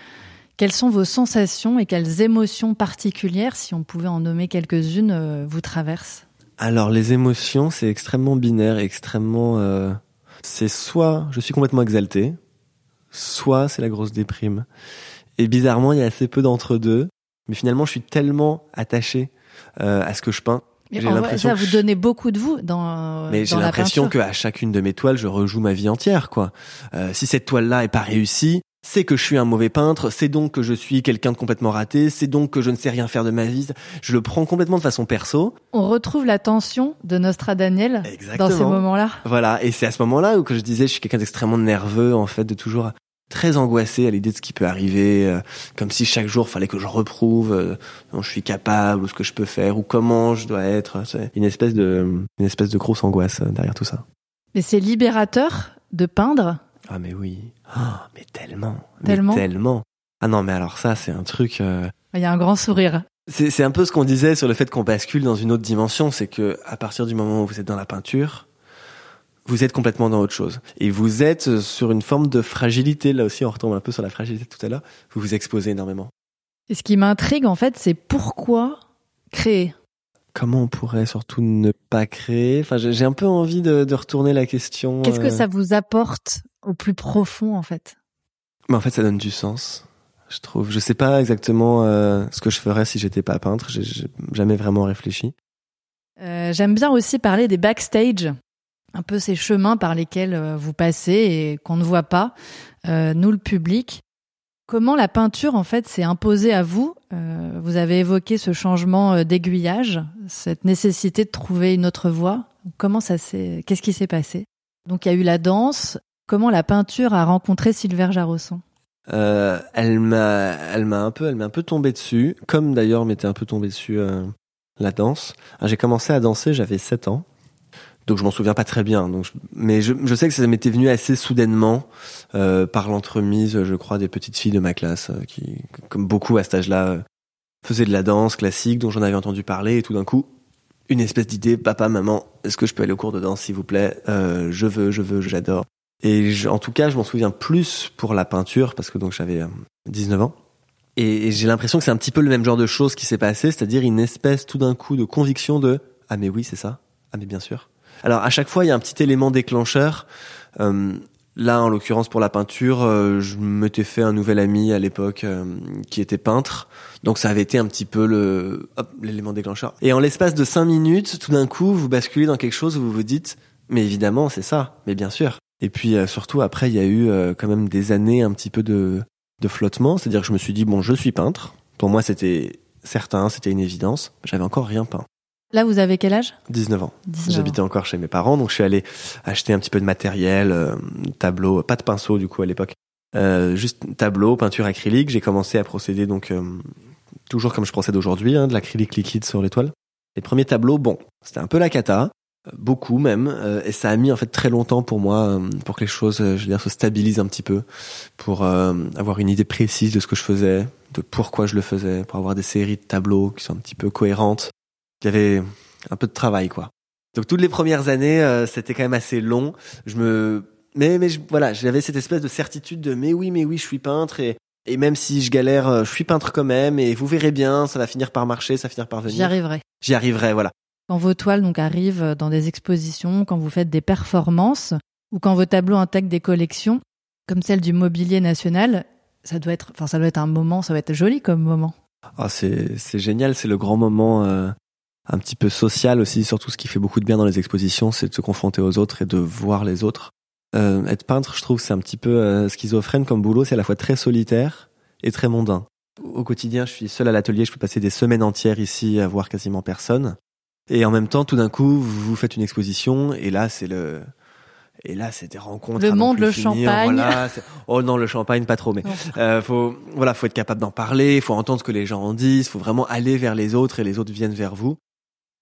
quelles sont vos sensations et quelles émotions particulières, si on pouvait en nommer quelques-unes, euh, vous traversent? Alors les émotions, c'est extrêmement binaire, extrêmement... Euh... C'est soit je suis complètement exalté, soit c'est la grosse déprime. Et bizarrement, il y a assez peu d'entre deux. Mais finalement, je suis tellement attaché euh, à ce que je peins. Mais en vrai, ça vous donnez beaucoup de vous dans. Mais j'ai l'impression qu'à chacune de mes toiles, je rejoue ma vie entière, quoi. Euh, si cette toile-là est pas réussie, c'est que je suis un mauvais peintre, c'est donc que je suis quelqu'un de complètement raté, c'est donc que je ne sais rien faire de ma vie. Je le prends complètement de façon perso. On retrouve la tension de Nostra Daniel dans ces moments-là. Voilà, et c'est à ce moment-là où que je disais, je suis quelqu'un d'extrêmement nerveux, en fait, de toujours très angoissé à l'idée de ce qui peut arriver, euh, comme si chaque jour fallait que je reprouve euh, dont je suis capable ou ce que je peux faire ou comment je dois être. C'est une espèce de une espèce de grosse angoisse euh, derrière tout ça. Mais c'est libérateur de peindre. Ah mais oui, ah, mais tellement, tellement, tellement. Ah non mais alors ça c'est un truc. Il y a un grand sourire. C'est un peu ce qu'on disait sur le fait qu'on bascule dans une autre dimension, c'est que à partir du moment où vous êtes dans la peinture, vous êtes complètement dans autre chose. Et vous êtes sur une forme de fragilité. Là aussi, on retombe un peu sur la fragilité tout à l'heure. Vous vous exposez énormément. Et ce qui m'intrigue, en fait, c'est pourquoi créer? Comment on pourrait surtout ne pas créer? Enfin, j'ai un peu envie de, retourner la question. Qu'est-ce que euh, ça vous apporte au plus profond, en fait Mais en fait, ça donne du sens. Je trouve. Je sais pas exactement euh, ce que je ferais si j'étais pas peintre. J'ai jamais vraiment réfléchi. Euh, j'aime bien aussi parler des backstage un peu ces chemins par lesquels euh, vous passez et qu'on ne voit pas, euh, nous le public. Comment la peinture en fait s'est imposée à vous? Euh, Vous avez évoqué ce changement d'aiguillage, cette nécessité de trouver une autre voie. Comment ça s'est Qu'est-ce qui s'est passé? Donc il y a eu la danse. Comment la peinture a rencontré Sylvain Jarosson Elle m'a, elle m'a un peu, elle m'a un peu tombé dessus, comme d'ailleurs m'était un peu tombé dessus la danse. J'ai commencé à danser, j'avais 7 ans. Donc je m'en souviens pas très bien. Donc mais je, sais que ça m'était venu assez soudainement euh, par l'entremise, je crois, des petites filles de ma classe euh, qui, comme beaucoup à cet âge-là, euh, faisaient de la danse classique dont j'en avais entendu parler et tout d'un coup une espèce d'idée, papa, maman, est-ce que je peux aller au cours de danse s'il vous plaît? Euh, Je veux, je veux, j'adore. Et en tout cas, je m'en souviens plus pour la peinture parce que donc j'avais 19 ans. Et, et j'ai l'impression que c'est un petit peu le même genre de chose qui s'est passé, c'est-à-dire une espèce tout d'un coup de conviction de ah mais oui c'est ça, ah mais bien sûr. Alors à chaque fois, il y a un petit élément déclencheur. Euh, là, en l'occurrence pour la peinture, euh, je m'étais fait un nouvel ami à l'époque euh, qui était peintre. Donc ça avait été un petit peu le l'élément déclencheur. Et en l'espace de cinq minutes, tout d'un coup, vous basculez dans quelque chose où vous vous dites, mais évidemment, c'est ça, mais bien sûr. Et puis surtout après, il y a eu quand même des années un petit peu de de flottement, c'est-à-dire que je me suis dit bon, je suis peintre. Pour moi, c'était certain, c'était une évidence. J'avais encore rien peint. Là, vous avez quel âge? 19 ans. J'habitais encore chez mes parents, donc je suis allé acheter un petit peu de matériel, euh, tableau, pas de pinceau du coup à l'époque, euh, juste tableau, peinture acrylique. J'ai commencé à procéder donc euh, toujours comme je procède aujourd'hui, hein, de l'acrylique liquide sur les toiles. Les premiers tableaux, bon, c'était un peu la cata, beaucoup même, et ça a mis en fait très longtemps pour moi pour que les choses, je veux dire, se stabilisent un petit peu, pour avoir une idée précise de ce que je faisais, de pourquoi je le faisais, pour avoir des séries de tableaux qui sont un petit peu cohérentes il y avait un peu de travail, quoi. Donc toutes les premières années, euh, c'était quand même assez long. Je me, mais mais voilà, j'avais cette espèce de certitude de mais oui, mais oui, je suis peintre et et même si je galère, euh, je suis peintre quand même et vous verrez bien, ça va finir par marcher, ça va finir par venir. J'y arriverai. J'y arriverai, voilà. Quand vos toiles donc arrivent dans des expositions, quand vous faites des performances ou quand vos tableaux intègrent des collections comme celle du Mobilier National, ça doit être, enfin ça doit être un moment, ça va être joli comme moment. Ah c'est c'est génial, c'est le grand moment. Euh un petit peu social aussi. Surtout, ce qui fait beaucoup de bien dans les expositions, c'est de se confronter aux autres et de voir les autres. Euh, être peintre, je trouve, c'est un petit peu euh, schizophrène comme boulot. C'est à la fois très solitaire et très mondain. Au quotidien, je suis seul à l'atelier. Je peux passer des semaines entières ici à voir quasiment personne. Et en même temps, tout d'un coup, vous faites une exposition et là, c'est le et là, c'est des rencontres. Le monde, le champagne. Voilà, oh non, le champagne, pas trop, mais euh, faut, voilà, faut être capable d'en parler, faut entendre ce que les gens en disent, faut vraiment aller vers les autres et les autres viennent vers vous.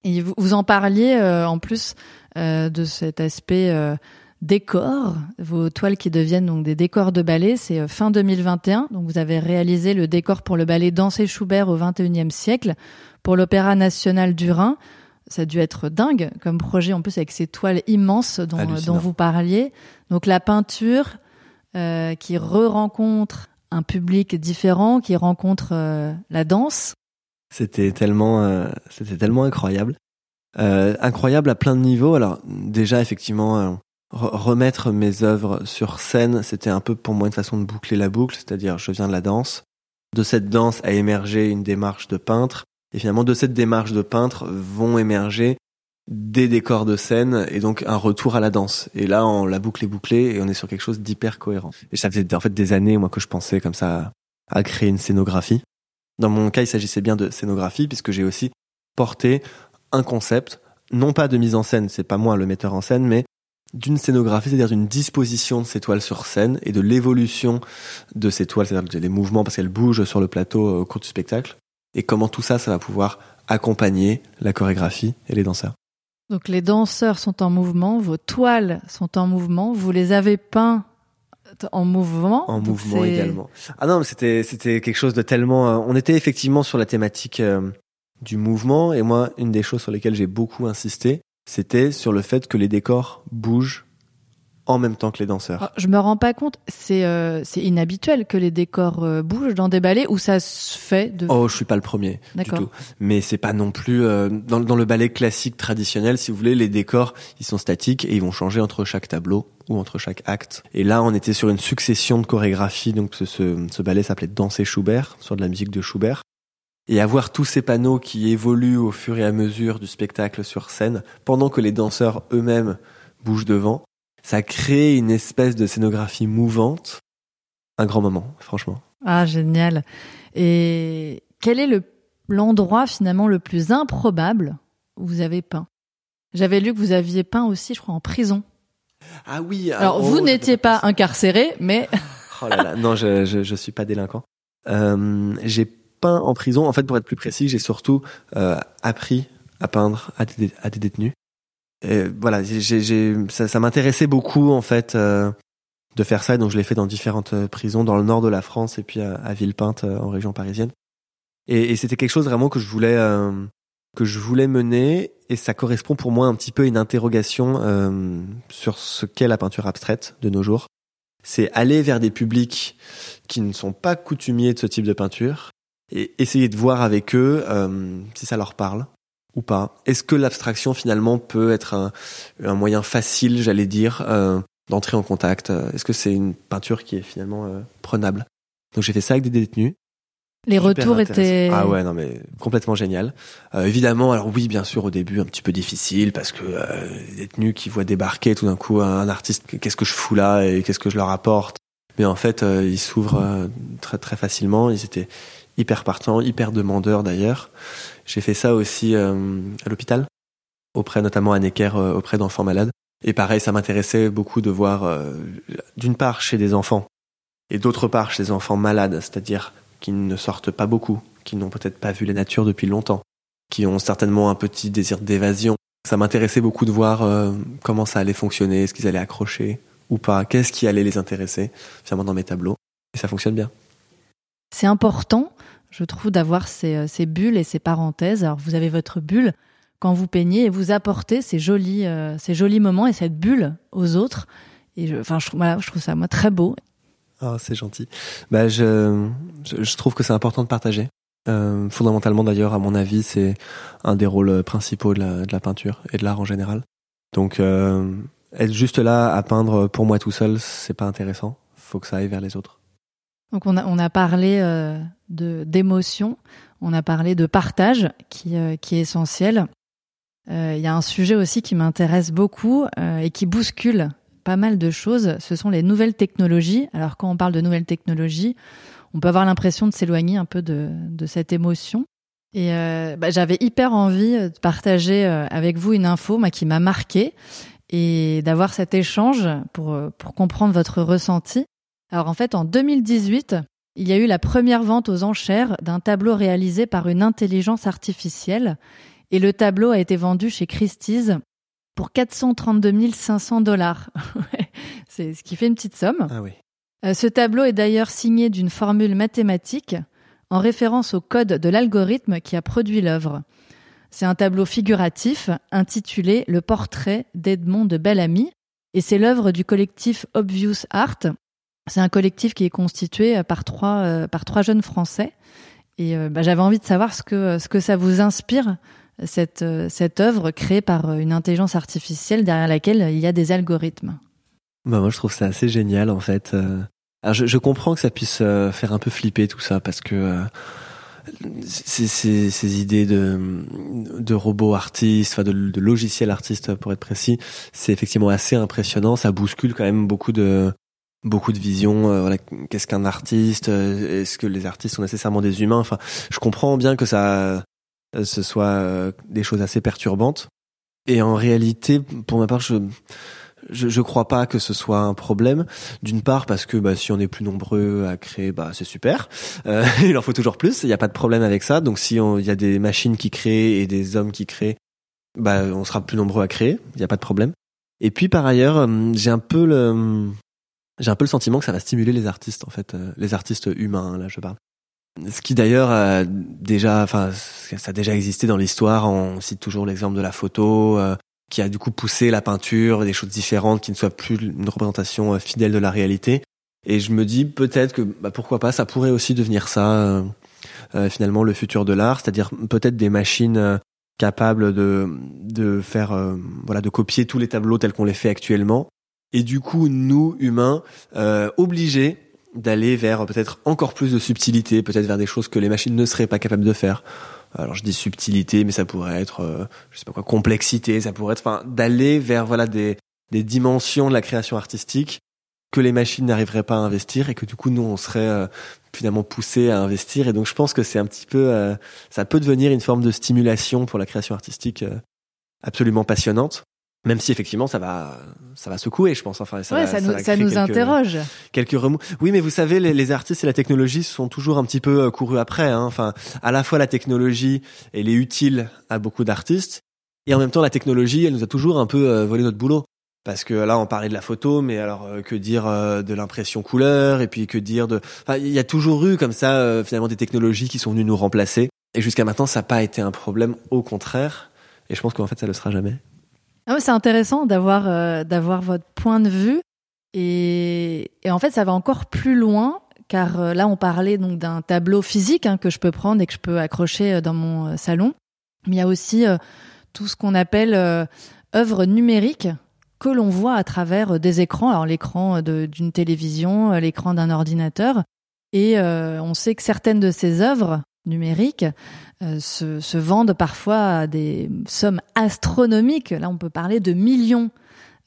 Et vous, vous en parliez euh, en plus euh, de cet aspect euh, décor, vos toiles qui deviennent donc des décors de ballet, c'est fin 2021. Donc vous avez réalisé le décor pour le ballet Danser Schubert au 21e siècle pour l'Opéra national du Rhin. Ça a dû être dingue comme projet en plus avec ces toiles immenses dont, dont vous parliez. Donc la peinture qui re-rencontre un public différent, qui rencontre la danse. C'était tellement, euh, c'était tellement incroyable, euh, incroyable à plein de niveaux. Alors déjà effectivement, euh, remettre mes œuvres sur scène, c'était un peu pour moi une façon de boucler la boucle, c'est-à-dire je viens de la danse. De cette danse a émergé une démarche de peintre, et finalement de cette démarche de peintre vont émerger des décors de scène et donc un retour à la danse. Et là, on la boucle est bouclée et on est sur quelque chose d'hyper cohérent. Et ça faisait en fait des années moi que je pensais comme ça à créer une scénographie. Dans mon cas, il s'agissait bien de scénographie puisque j'ai aussi porté un concept, non pas de mise en scène, c'est pas moi le metteur en scène, mais d'une scénographie, c'est-à-dire d'une disposition de ces toiles sur scène et de l'évolution de ces toiles, c'est-à-dire les mouvements parce qu'elles bougent sur le plateau euh, au cours du spectacle, et comment tout ça, ça va pouvoir accompagner la chorégraphie et les danseurs. Donc les danseurs sont en mouvement, vos toiles sont en mouvement, vous les avez peints en mouvement. En mouvement également. Ah non, c'était c'était quelque chose de tellement. Euh, on était effectivement sur la thématique euh, du mouvement et moi, une des choses sur lesquelles j'ai beaucoup insisté, c'était sur le fait que les décors bougent en même temps que les danseurs. Ah, je me rends pas compte, c'est euh, c'est inhabituel que les décors euh, bougent dans des ballets où ça se fait de Oh, je suis pas le premier du tout. Mais c'est pas non plus euh, dans dans le ballet classique traditionnel, si vous voulez, les décors, ils sont statiques et ils vont changer entre chaque tableau ou entre chaque acte. Et là, on était sur une succession de chorégraphies donc ce ce, ce ballet s'appelait Danser Schubert, sur de la musique de Schubert et avoir tous ces panneaux qui évoluent au fur et à mesure du spectacle sur scène, pendant que les danseurs eux-mêmes bougent devant, ça crée une espèce de scénographie mouvante. Un grand moment, franchement. Ah, génial. Et quel est le, l'endroit finalement le plus improbable où vous avez peint? J'avais lu que vous aviez peint aussi, je crois, en prison. Ah oui. Alors, vous oh, n'étiez pas incarcéré, mais... oh là là, non, je, je, je suis pas délinquant. Euh, j'ai peint en prison. En fait, pour être plus précis, j'ai surtout euh, appris à peindre à des, à des détenus. Et voilà, j'ai, ça, m'intéressait beaucoup en fait euh, de faire ça, donc je l'ai fait dans différentes euh, prisons dans le nord de la France et puis à, Villepinte en région parisienne. Et, c'était quelque chose vraiment que je voulais que je voulais mener et ça correspond pour moi un petit peu à une interrogation sur ce qu'est la peinture abstraite de nos jours. C'est aller vers des publics qui ne sont pas coutumiers de ce type de peinture et essayer de voir avec eux euh, si ça leur parle ou pas. Est-ce que l'abstraction finalement peut être un, un moyen facile, j'allais dire, euh, d'entrer en contact Est-ce que c'est une peinture qui est finalement euh, prenable? Donc j'ai fait ça avec des détenus. Les retours étaient ah ouais non mais complètement génial. Euh, évidemment alors oui bien sûr au début un petit peu difficile parce que les détenus qui voient débarquer tout d'un coup un artiste qu'est-ce que je fous là et qu'est-ce que je leur apporte? Mais en fait ils s'ouvrent très très facilement ils étaient hyper partant, hyper demandeur d'ailleurs. J'ai fait ça aussi euh, à l'hôpital, auprès notamment à Necker, euh, auprès d'enfants malades. Et pareil, ça m'intéressait beaucoup de voir, euh, d'une part chez des enfants, et d'autre part chez des enfants malades, c'est-à-dire qui ne sortent pas beaucoup, qui n'ont peut-être pas vu la nature depuis longtemps, qui ont certainement un petit désir d'évasion. Ça m'intéressait beaucoup de voir comment ça allait fonctionner, est-ce qu'ils allaient accrocher ou pas, qu'est-ce qui allait les intéresser, finalement dans mes tableaux. Et ça fonctionne bien. C'est important je trouve, d'avoir ces, ces, bulles et ces parenthèses. Alors, vous avez votre bulle quand vous peignez et vous apportez ces jolis, euh, ces jolis moments et cette bulle aux autres. Et je, enfin, je, trouve ça moi très beau. Ah, c'est gentil. Bah, je, trouve que c'est important de partager. Euh, fondamentalement, d'ailleurs, à mon avis, c'est un des rôles principaux de la, peinture et de l'art en général. Donc, euh, être juste là à peindre pour moi tout seul, c'est pas intéressant. Faut que ça aille vers les autres. Donc on a, on a parlé euh, de d'émotion, on a parlé de partage qui, euh, qui est essentiel. Euh, il y a un sujet aussi qui m'intéresse beaucoup et qui bouscule pas mal de choses. Ce sont les nouvelles technologies. Alors quand on parle de nouvelles technologies, on peut avoir l'impression de s'éloigner un peu de, de cette émotion. Et bah, j'avais hyper envie de partager avec vous une info qui m'a marqué et d'avoir cet échange pour, pour comprendre votre ressenti. Alors en fait, en 2018, il y a eu la première vente aux enchères d'un tableau réalisé par une intelligence artificielle et le tableau a été vendu chez Christie's pour 432 500 dollars. <laughs> C'est ce qui fait une petite somme. Ah oui. Euh, ce tableau est d'ailleurs signé d'une formule mathématique en référence au code de l'algorithme qui a produit l'œuvre. C'est un tableau figuratif intitulé Le portrait d'Edmond de Bellamy et c'est l'œuvre du collectif Obvious Art c'est un collectif qui est constitué euh, par trois, euh, par trois jeunes Français. Et euh, bah, j'avais envie de savoir ce que, ce que ça vous inspire, cette, cette œuvre créée par une intelligence artificielle derrière laquelle il y a des algorithmes. Bah moi je trouve ça assez génial en fait. Alors je, je comprends que ça puisse faire un peu flipper tout ça parce que ces, ces, ces, idées de, de robots artistes, enfin de, de logiciels artistes pour être précis, c'est effectivement assez impressionnant. Ça bouscule quand même beaucoup de beaucoup de visions. Euh, voilà, qu'est-ce qu'un artiste euh, Est-ce que les artistes sont nécessairement des humains Enfin, je comprends bien que ça euh, ce soit des choses assez perturbantes. Et en réalité, pour ma part, je je, je crois pas que ce soit un problème. D'une part parce que bah, si on est plus nombreux à créer, bah c'est super. Euh, <laughs> il en faut toujours plus. Il n'y a pas de problème avec ça. Donc si il y a des machines qui créent et des hommes qui créent, bah on sera plus nombreux à créer. Il n'y a pas de problème. Et puis par ailleurs, euh, j'ai un peu le j'ai un peu le sentiment que ça va stimuler les artistes en fait, euh, les artistes humains là je parle. Ce qui d'ailleurs a déjà, enfin, ça a déjà existé dans l'histoire. On cite toujours l'exemple de la photo. Euh, qui a du coup poussé la peinture, des choses différentes, qui ne soient plus une représentation euh, fidèle de la réalité. Et je me dis peut-être que bah, pourquoi pas, ça pourrait aussi devenir ça euh, euh finalement le futur de l'art, c'est-à-dire peut-être des machines euh, capables de de faire voilà de copier tous les tableaux tels qu'on les fait actuellement. Et du coup, nous humains obligés d'aller vers peut-être encore plus de subtilité, peut-être vers des choses que les machines ne seraient pas capables de faire. Alors je dis subtilité, mais ça pourrait être, euh, je sais pas quoi, complexité, ça pourrait être, enfin, d'aller vers voilà des des dimensions de la création artistique que les machines n'arriveraient pas à investir et que du coup nous on serait euh, finalement poussé à investir. Et donc je pense que c'est un petit peu euh, ça peut devenir une forme de stimulation pour la création artistique absolument passionnante même si effectivement ça va ça va secouer je pense. Enfin ça, ouais, ça, nous, ça nous interroge. quelques remous. Oui mais vous savez les, les, artistes et la technologie sont toujours un petit peu euh, courus après hein. enfin à la fois la technologie elle est utile à beaucoup d'artistes et en même temps la technologie elle nous a toujours un peu euh, volé notre boulot. Parce que là on parlait de la photo mais alors euh, que dire de l'impression couleur et puis que dire de enfin il y a toujours eu comme ça finalement des technologies qui sont venues nous remplacer. Et jusqu'à maintenant ça n'a pas été un problème au contraire. Et je pense qu'en fait ça le sera jamais ah c'est intéressant d'avoir euh, d'avoir votre point de vue. Et, en fait ça va encore plus loin car euh, là on parlait donc d'un tableau physique hein, que je peux prendre et que je peux accrocher euh, dans mon salon. Mais il y a aussi tout ce qu'on appelle œuvres numériques que l'on voit à travers des écrans. Alors l'écran d'une télévision l'écran d'un ordinateur. Et on sait que certaines de ces œuvres numériques euh, se, vendent parfois à des sommes astronomiques. Là, on peut parler de millions,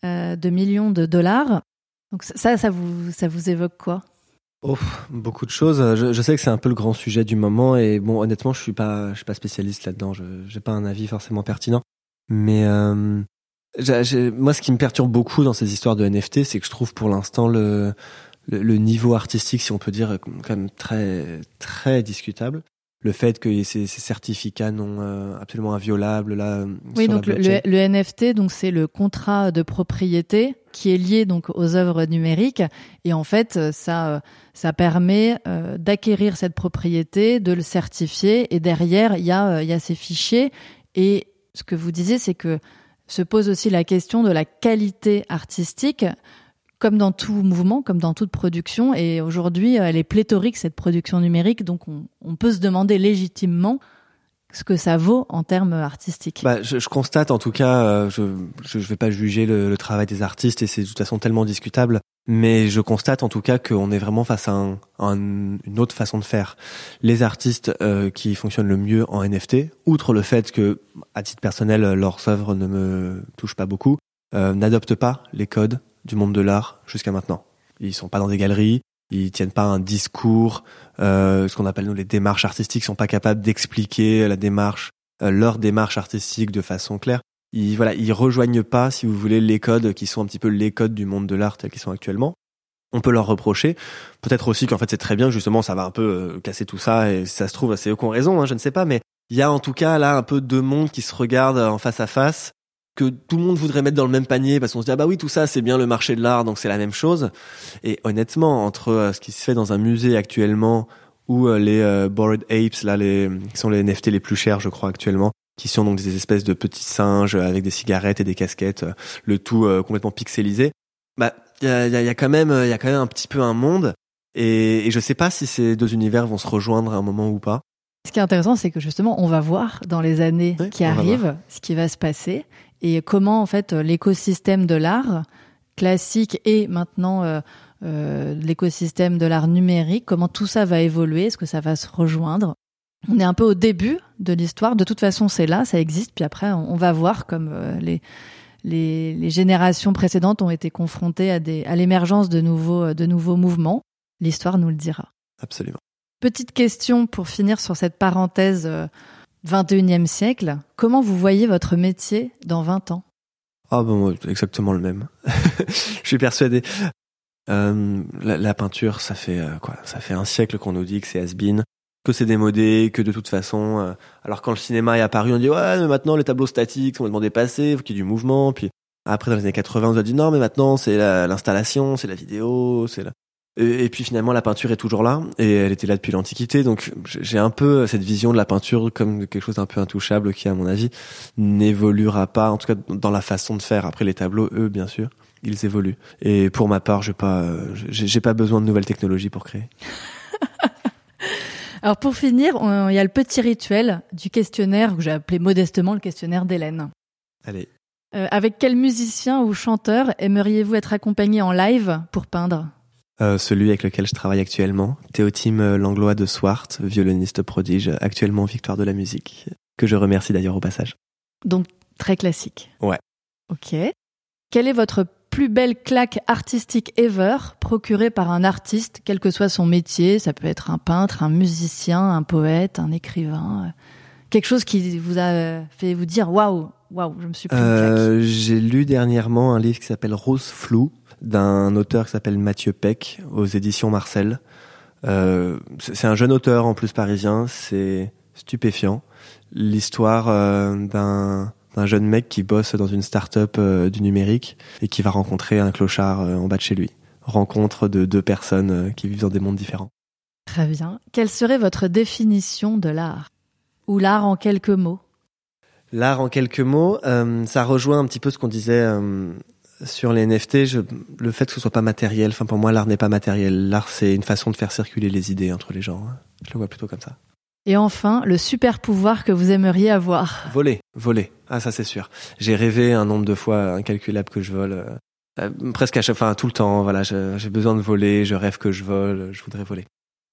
euh, de millions de dollars. Donc ça, ça vous, ça vous évoque quoi? Beaucoup de choses. Je, sais que c'est un peu le grand sujet du moment et bon, honnêtement, je suis pas, je suis pas spécialiste là-dedans. Je j'ai pas un avis forcément pertinent. Mais euh, moi, ce qui me perturbe beaucoup dans ces histoires de NFT, c'est que je trouve pour l'instant le niveau artistique, si on peut dire, quand même très très discutable le fait que ces, ces certificats non euh, absolument inviolables là. Euh, oui, donc le, le, NFT, donc c'est le contrat de propriété qui est lié donc aux œuvres numériques. Et en fait ça ça permet euh, d'acquérir cette propriété, de le certifier. Et derrière il y a il y a ces fichiers. Et ce que vous disiez c'est que se pose aussi la question de la qualité artistique comme dans tout mouvement, comme dans toute production. Et aujourd'hui, elle est pléthorique, cette production numérique. Donc, on, peut se demander légitimement ce que ça vaut en termes artistiques. Bah, je, je constate, en tout cas, euh, je ne vais pas juger le, le, travail des artistes et c'est de toute façon tellement discutable. Mais je constate en tout cas qu'on est vraiment face à un, une autre façon de faire. Les artistes euh, qui fonctionnent le mieux en NFT, outre le fait que, à titre personnel, leurs œuvres ne me touchent pas beaucoup, euh, n'adoptent pas les codes du monde de l'art jusqu'à maintenant. Ils sont pas dans des galeries, ils tiennent pas un discours, euh, ce qu'on appelle nous les démarches artistiques, sont pas capables d'expliquer la démarche, euh, leur démarche artistique de façon claire. Ils voilà, ils rejoignent pas, si vous voulez, les codes qui sont un petit peu les codes du monde de l'art tels qu'ils sont actuellement. On peut leur reprocher, peut-être aussi qu'en fait c'est très bien, justement, ça va un peu euh, casser tout ça et si ça se trouve c'est eux qui ont raison, hein, je ne sais pas, mais il y a en tout cas là un peu deux mondes qui se regardent en face à face que tout le monde voudrait mettre dans le même panier parce qu'on se dit ah bah oui tout ça c'est bien le marché de l'art donc c'est la même chose. Et honnêtement entre euh, ce qui se fait dans un musée actuellement ou euh, les euh, Bored Apes là les qui sont les NFT les plus chers je crois actuellement qui sont donc des espèces de petits singes avec des cigarettes et des casquettes le tout complètement pixelisé bah il y a, y a, quand même il y a quand même un petit peu un monde. Et, et je sais pas si ces deux univers vont se rejoindre à un moment ou pas. Ce qui est intéressant, c'est que justement, on va voir dans les années qui arrivent ce qui va se passer et comment en fait l'écosystème de l'art classique et maintenant euh, euh, l'écosystème de l'art numérique, comment tout ça va évoluer, est-ce que ça va se rejoindre? On est un peu au début de l'histoire. De toute façon, c'est là, ça existe. Puis après, on, va voir comme euh, les, les, les générations précédentes ont été confrontées à des à l'émergence de nouveaux de nouveaux mouvements. L'histoire nous le dira. Absolument. Petite question pour finir sur cette parenthèse 21e euh, siècle. Comment vous voyez votre métier dans 20 ans? Ah bon, exactement le même. <laughs> Je suis persuadé. Euh, la, peinture, ça fait euh, quoi Ça fait un siècle qu'on nous dit que c'est has-been, que c'est démodé, que de toute façon. alors quand le cinéma est apparu, on dit ouais, mais maintenant les tableaux statiques sont complètement dépassés, faut qu'il y ait du mouvement. Puis après dans les années 80, on a dit non, mais maintenant c'est l'installation, c'est la vidéo, c'est la... Et, puis finalement, la peinture est toujours là, et elle était là depuis l'Antiquité. Donc j'ai un peu cette vision de la peinture comme quelque chose d'un peu intouchable qui, à mon avis, n'évoluera pas, en tout cas dans la façon de faire. Après les tableaux, eux, bien sûr, ils évoluent. Et pour ma part, j'ai pas, j'ai pas besoin de nouvelles technologies pour créer. <laughs> Alors pour finir, il y a le petit rituel du questionnaire que j'ai appelé modestement le questionnaire d'Hélène. Allez. Euh, avec quel musicien ou chanteur aimeriez-vous être accompagné en live pour peindre? Euh, celui avec lequel je travaille actuellement, Théotime euh, Langlois de Swart, violoniste prodige, actuellement victoire de la musique, que je remercie d'ailleurs au passage. Donc très classique. Ouais. Ok. Quelle est votre plus belle claque artistique ever procurée par un artiste, quel que soit son métier? Ça peut être un peintre, un musicien, un poète, un écrivain. Euh, quelque chose qui vous a fait vous dire waouh, waouh, je me suis pris euh, J'ai lu dernièrement un livre qui s'appelle Rose Flou d'un auteur qui s'appelle Mathieu Peck aux éditions Marcel. Euh, c'est un jeune auteur en plus parisien, c'est stupéfiant. L'histoire euh, d'un d'un jeune mec qui bosse dans une start-up euh, du numérique et qui va rencontrer un clochard en bas de chez lui. Rencontre de deux personnes qui vivent dans des mondes différents. Très bien. Quelle serait votre définition de l'art? Ou l'art en quelques mots? L'art en quelques mots, ça rejoint un petit peu ce qu'on disait sur les NFT, je, le fait que ce soit pas matériel, enfin pour moi l'art n'est pas matériel. L'art c'est une façon de faire circuler les idées entre les gens. Hein. Je le vois plutôt comme ça. Et enfin, le super pouvoir que vous aimeriez avoir. Voler, voler. Ah ça c'est sûr. J'ai rêvé un nombre de fois incalculable que je vole. Euh, euh, presque à chaque, enfin tout le temps. Voilà, j'ai besoin de voler. Je rêve que je vole. Je voudrais voler.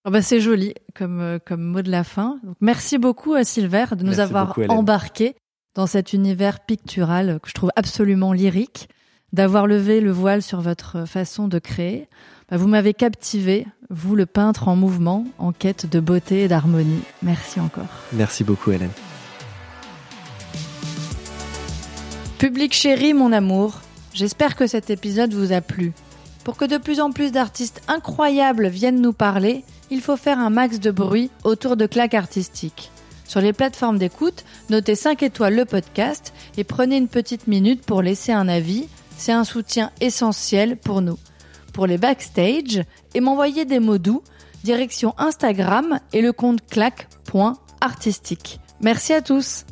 Oh bah c'est joli comme euh, comme mot de la fin. merci beaucoup à Silver de nous avoir embarqués dans cet univers pictural que je trouve absolument lyrique d'avoir levé le voile sur votre façon de créer. Bah, vous m'avez captivé, vous le peintre en mouvement, en quête de beauté et d'harmonie. Merci encore. Merci beaucoup Hélène. Public chéri, mon amour, j'espère que cet épisode vous a plu. Pour que de plus en plus d'artistes incroyables viennent nous parler, il faut faire un max de bruit autour de claques artistiques. Sur les plateformes d'écoute, notez 5 étoiles le podcast et prenez une petite minute pour laisser un avis c'est un soutien essentiel pour nous. Pour les backstage et m'envoyer des mots doux, direction Instagram et le compte clac.artistique. Merci à tous!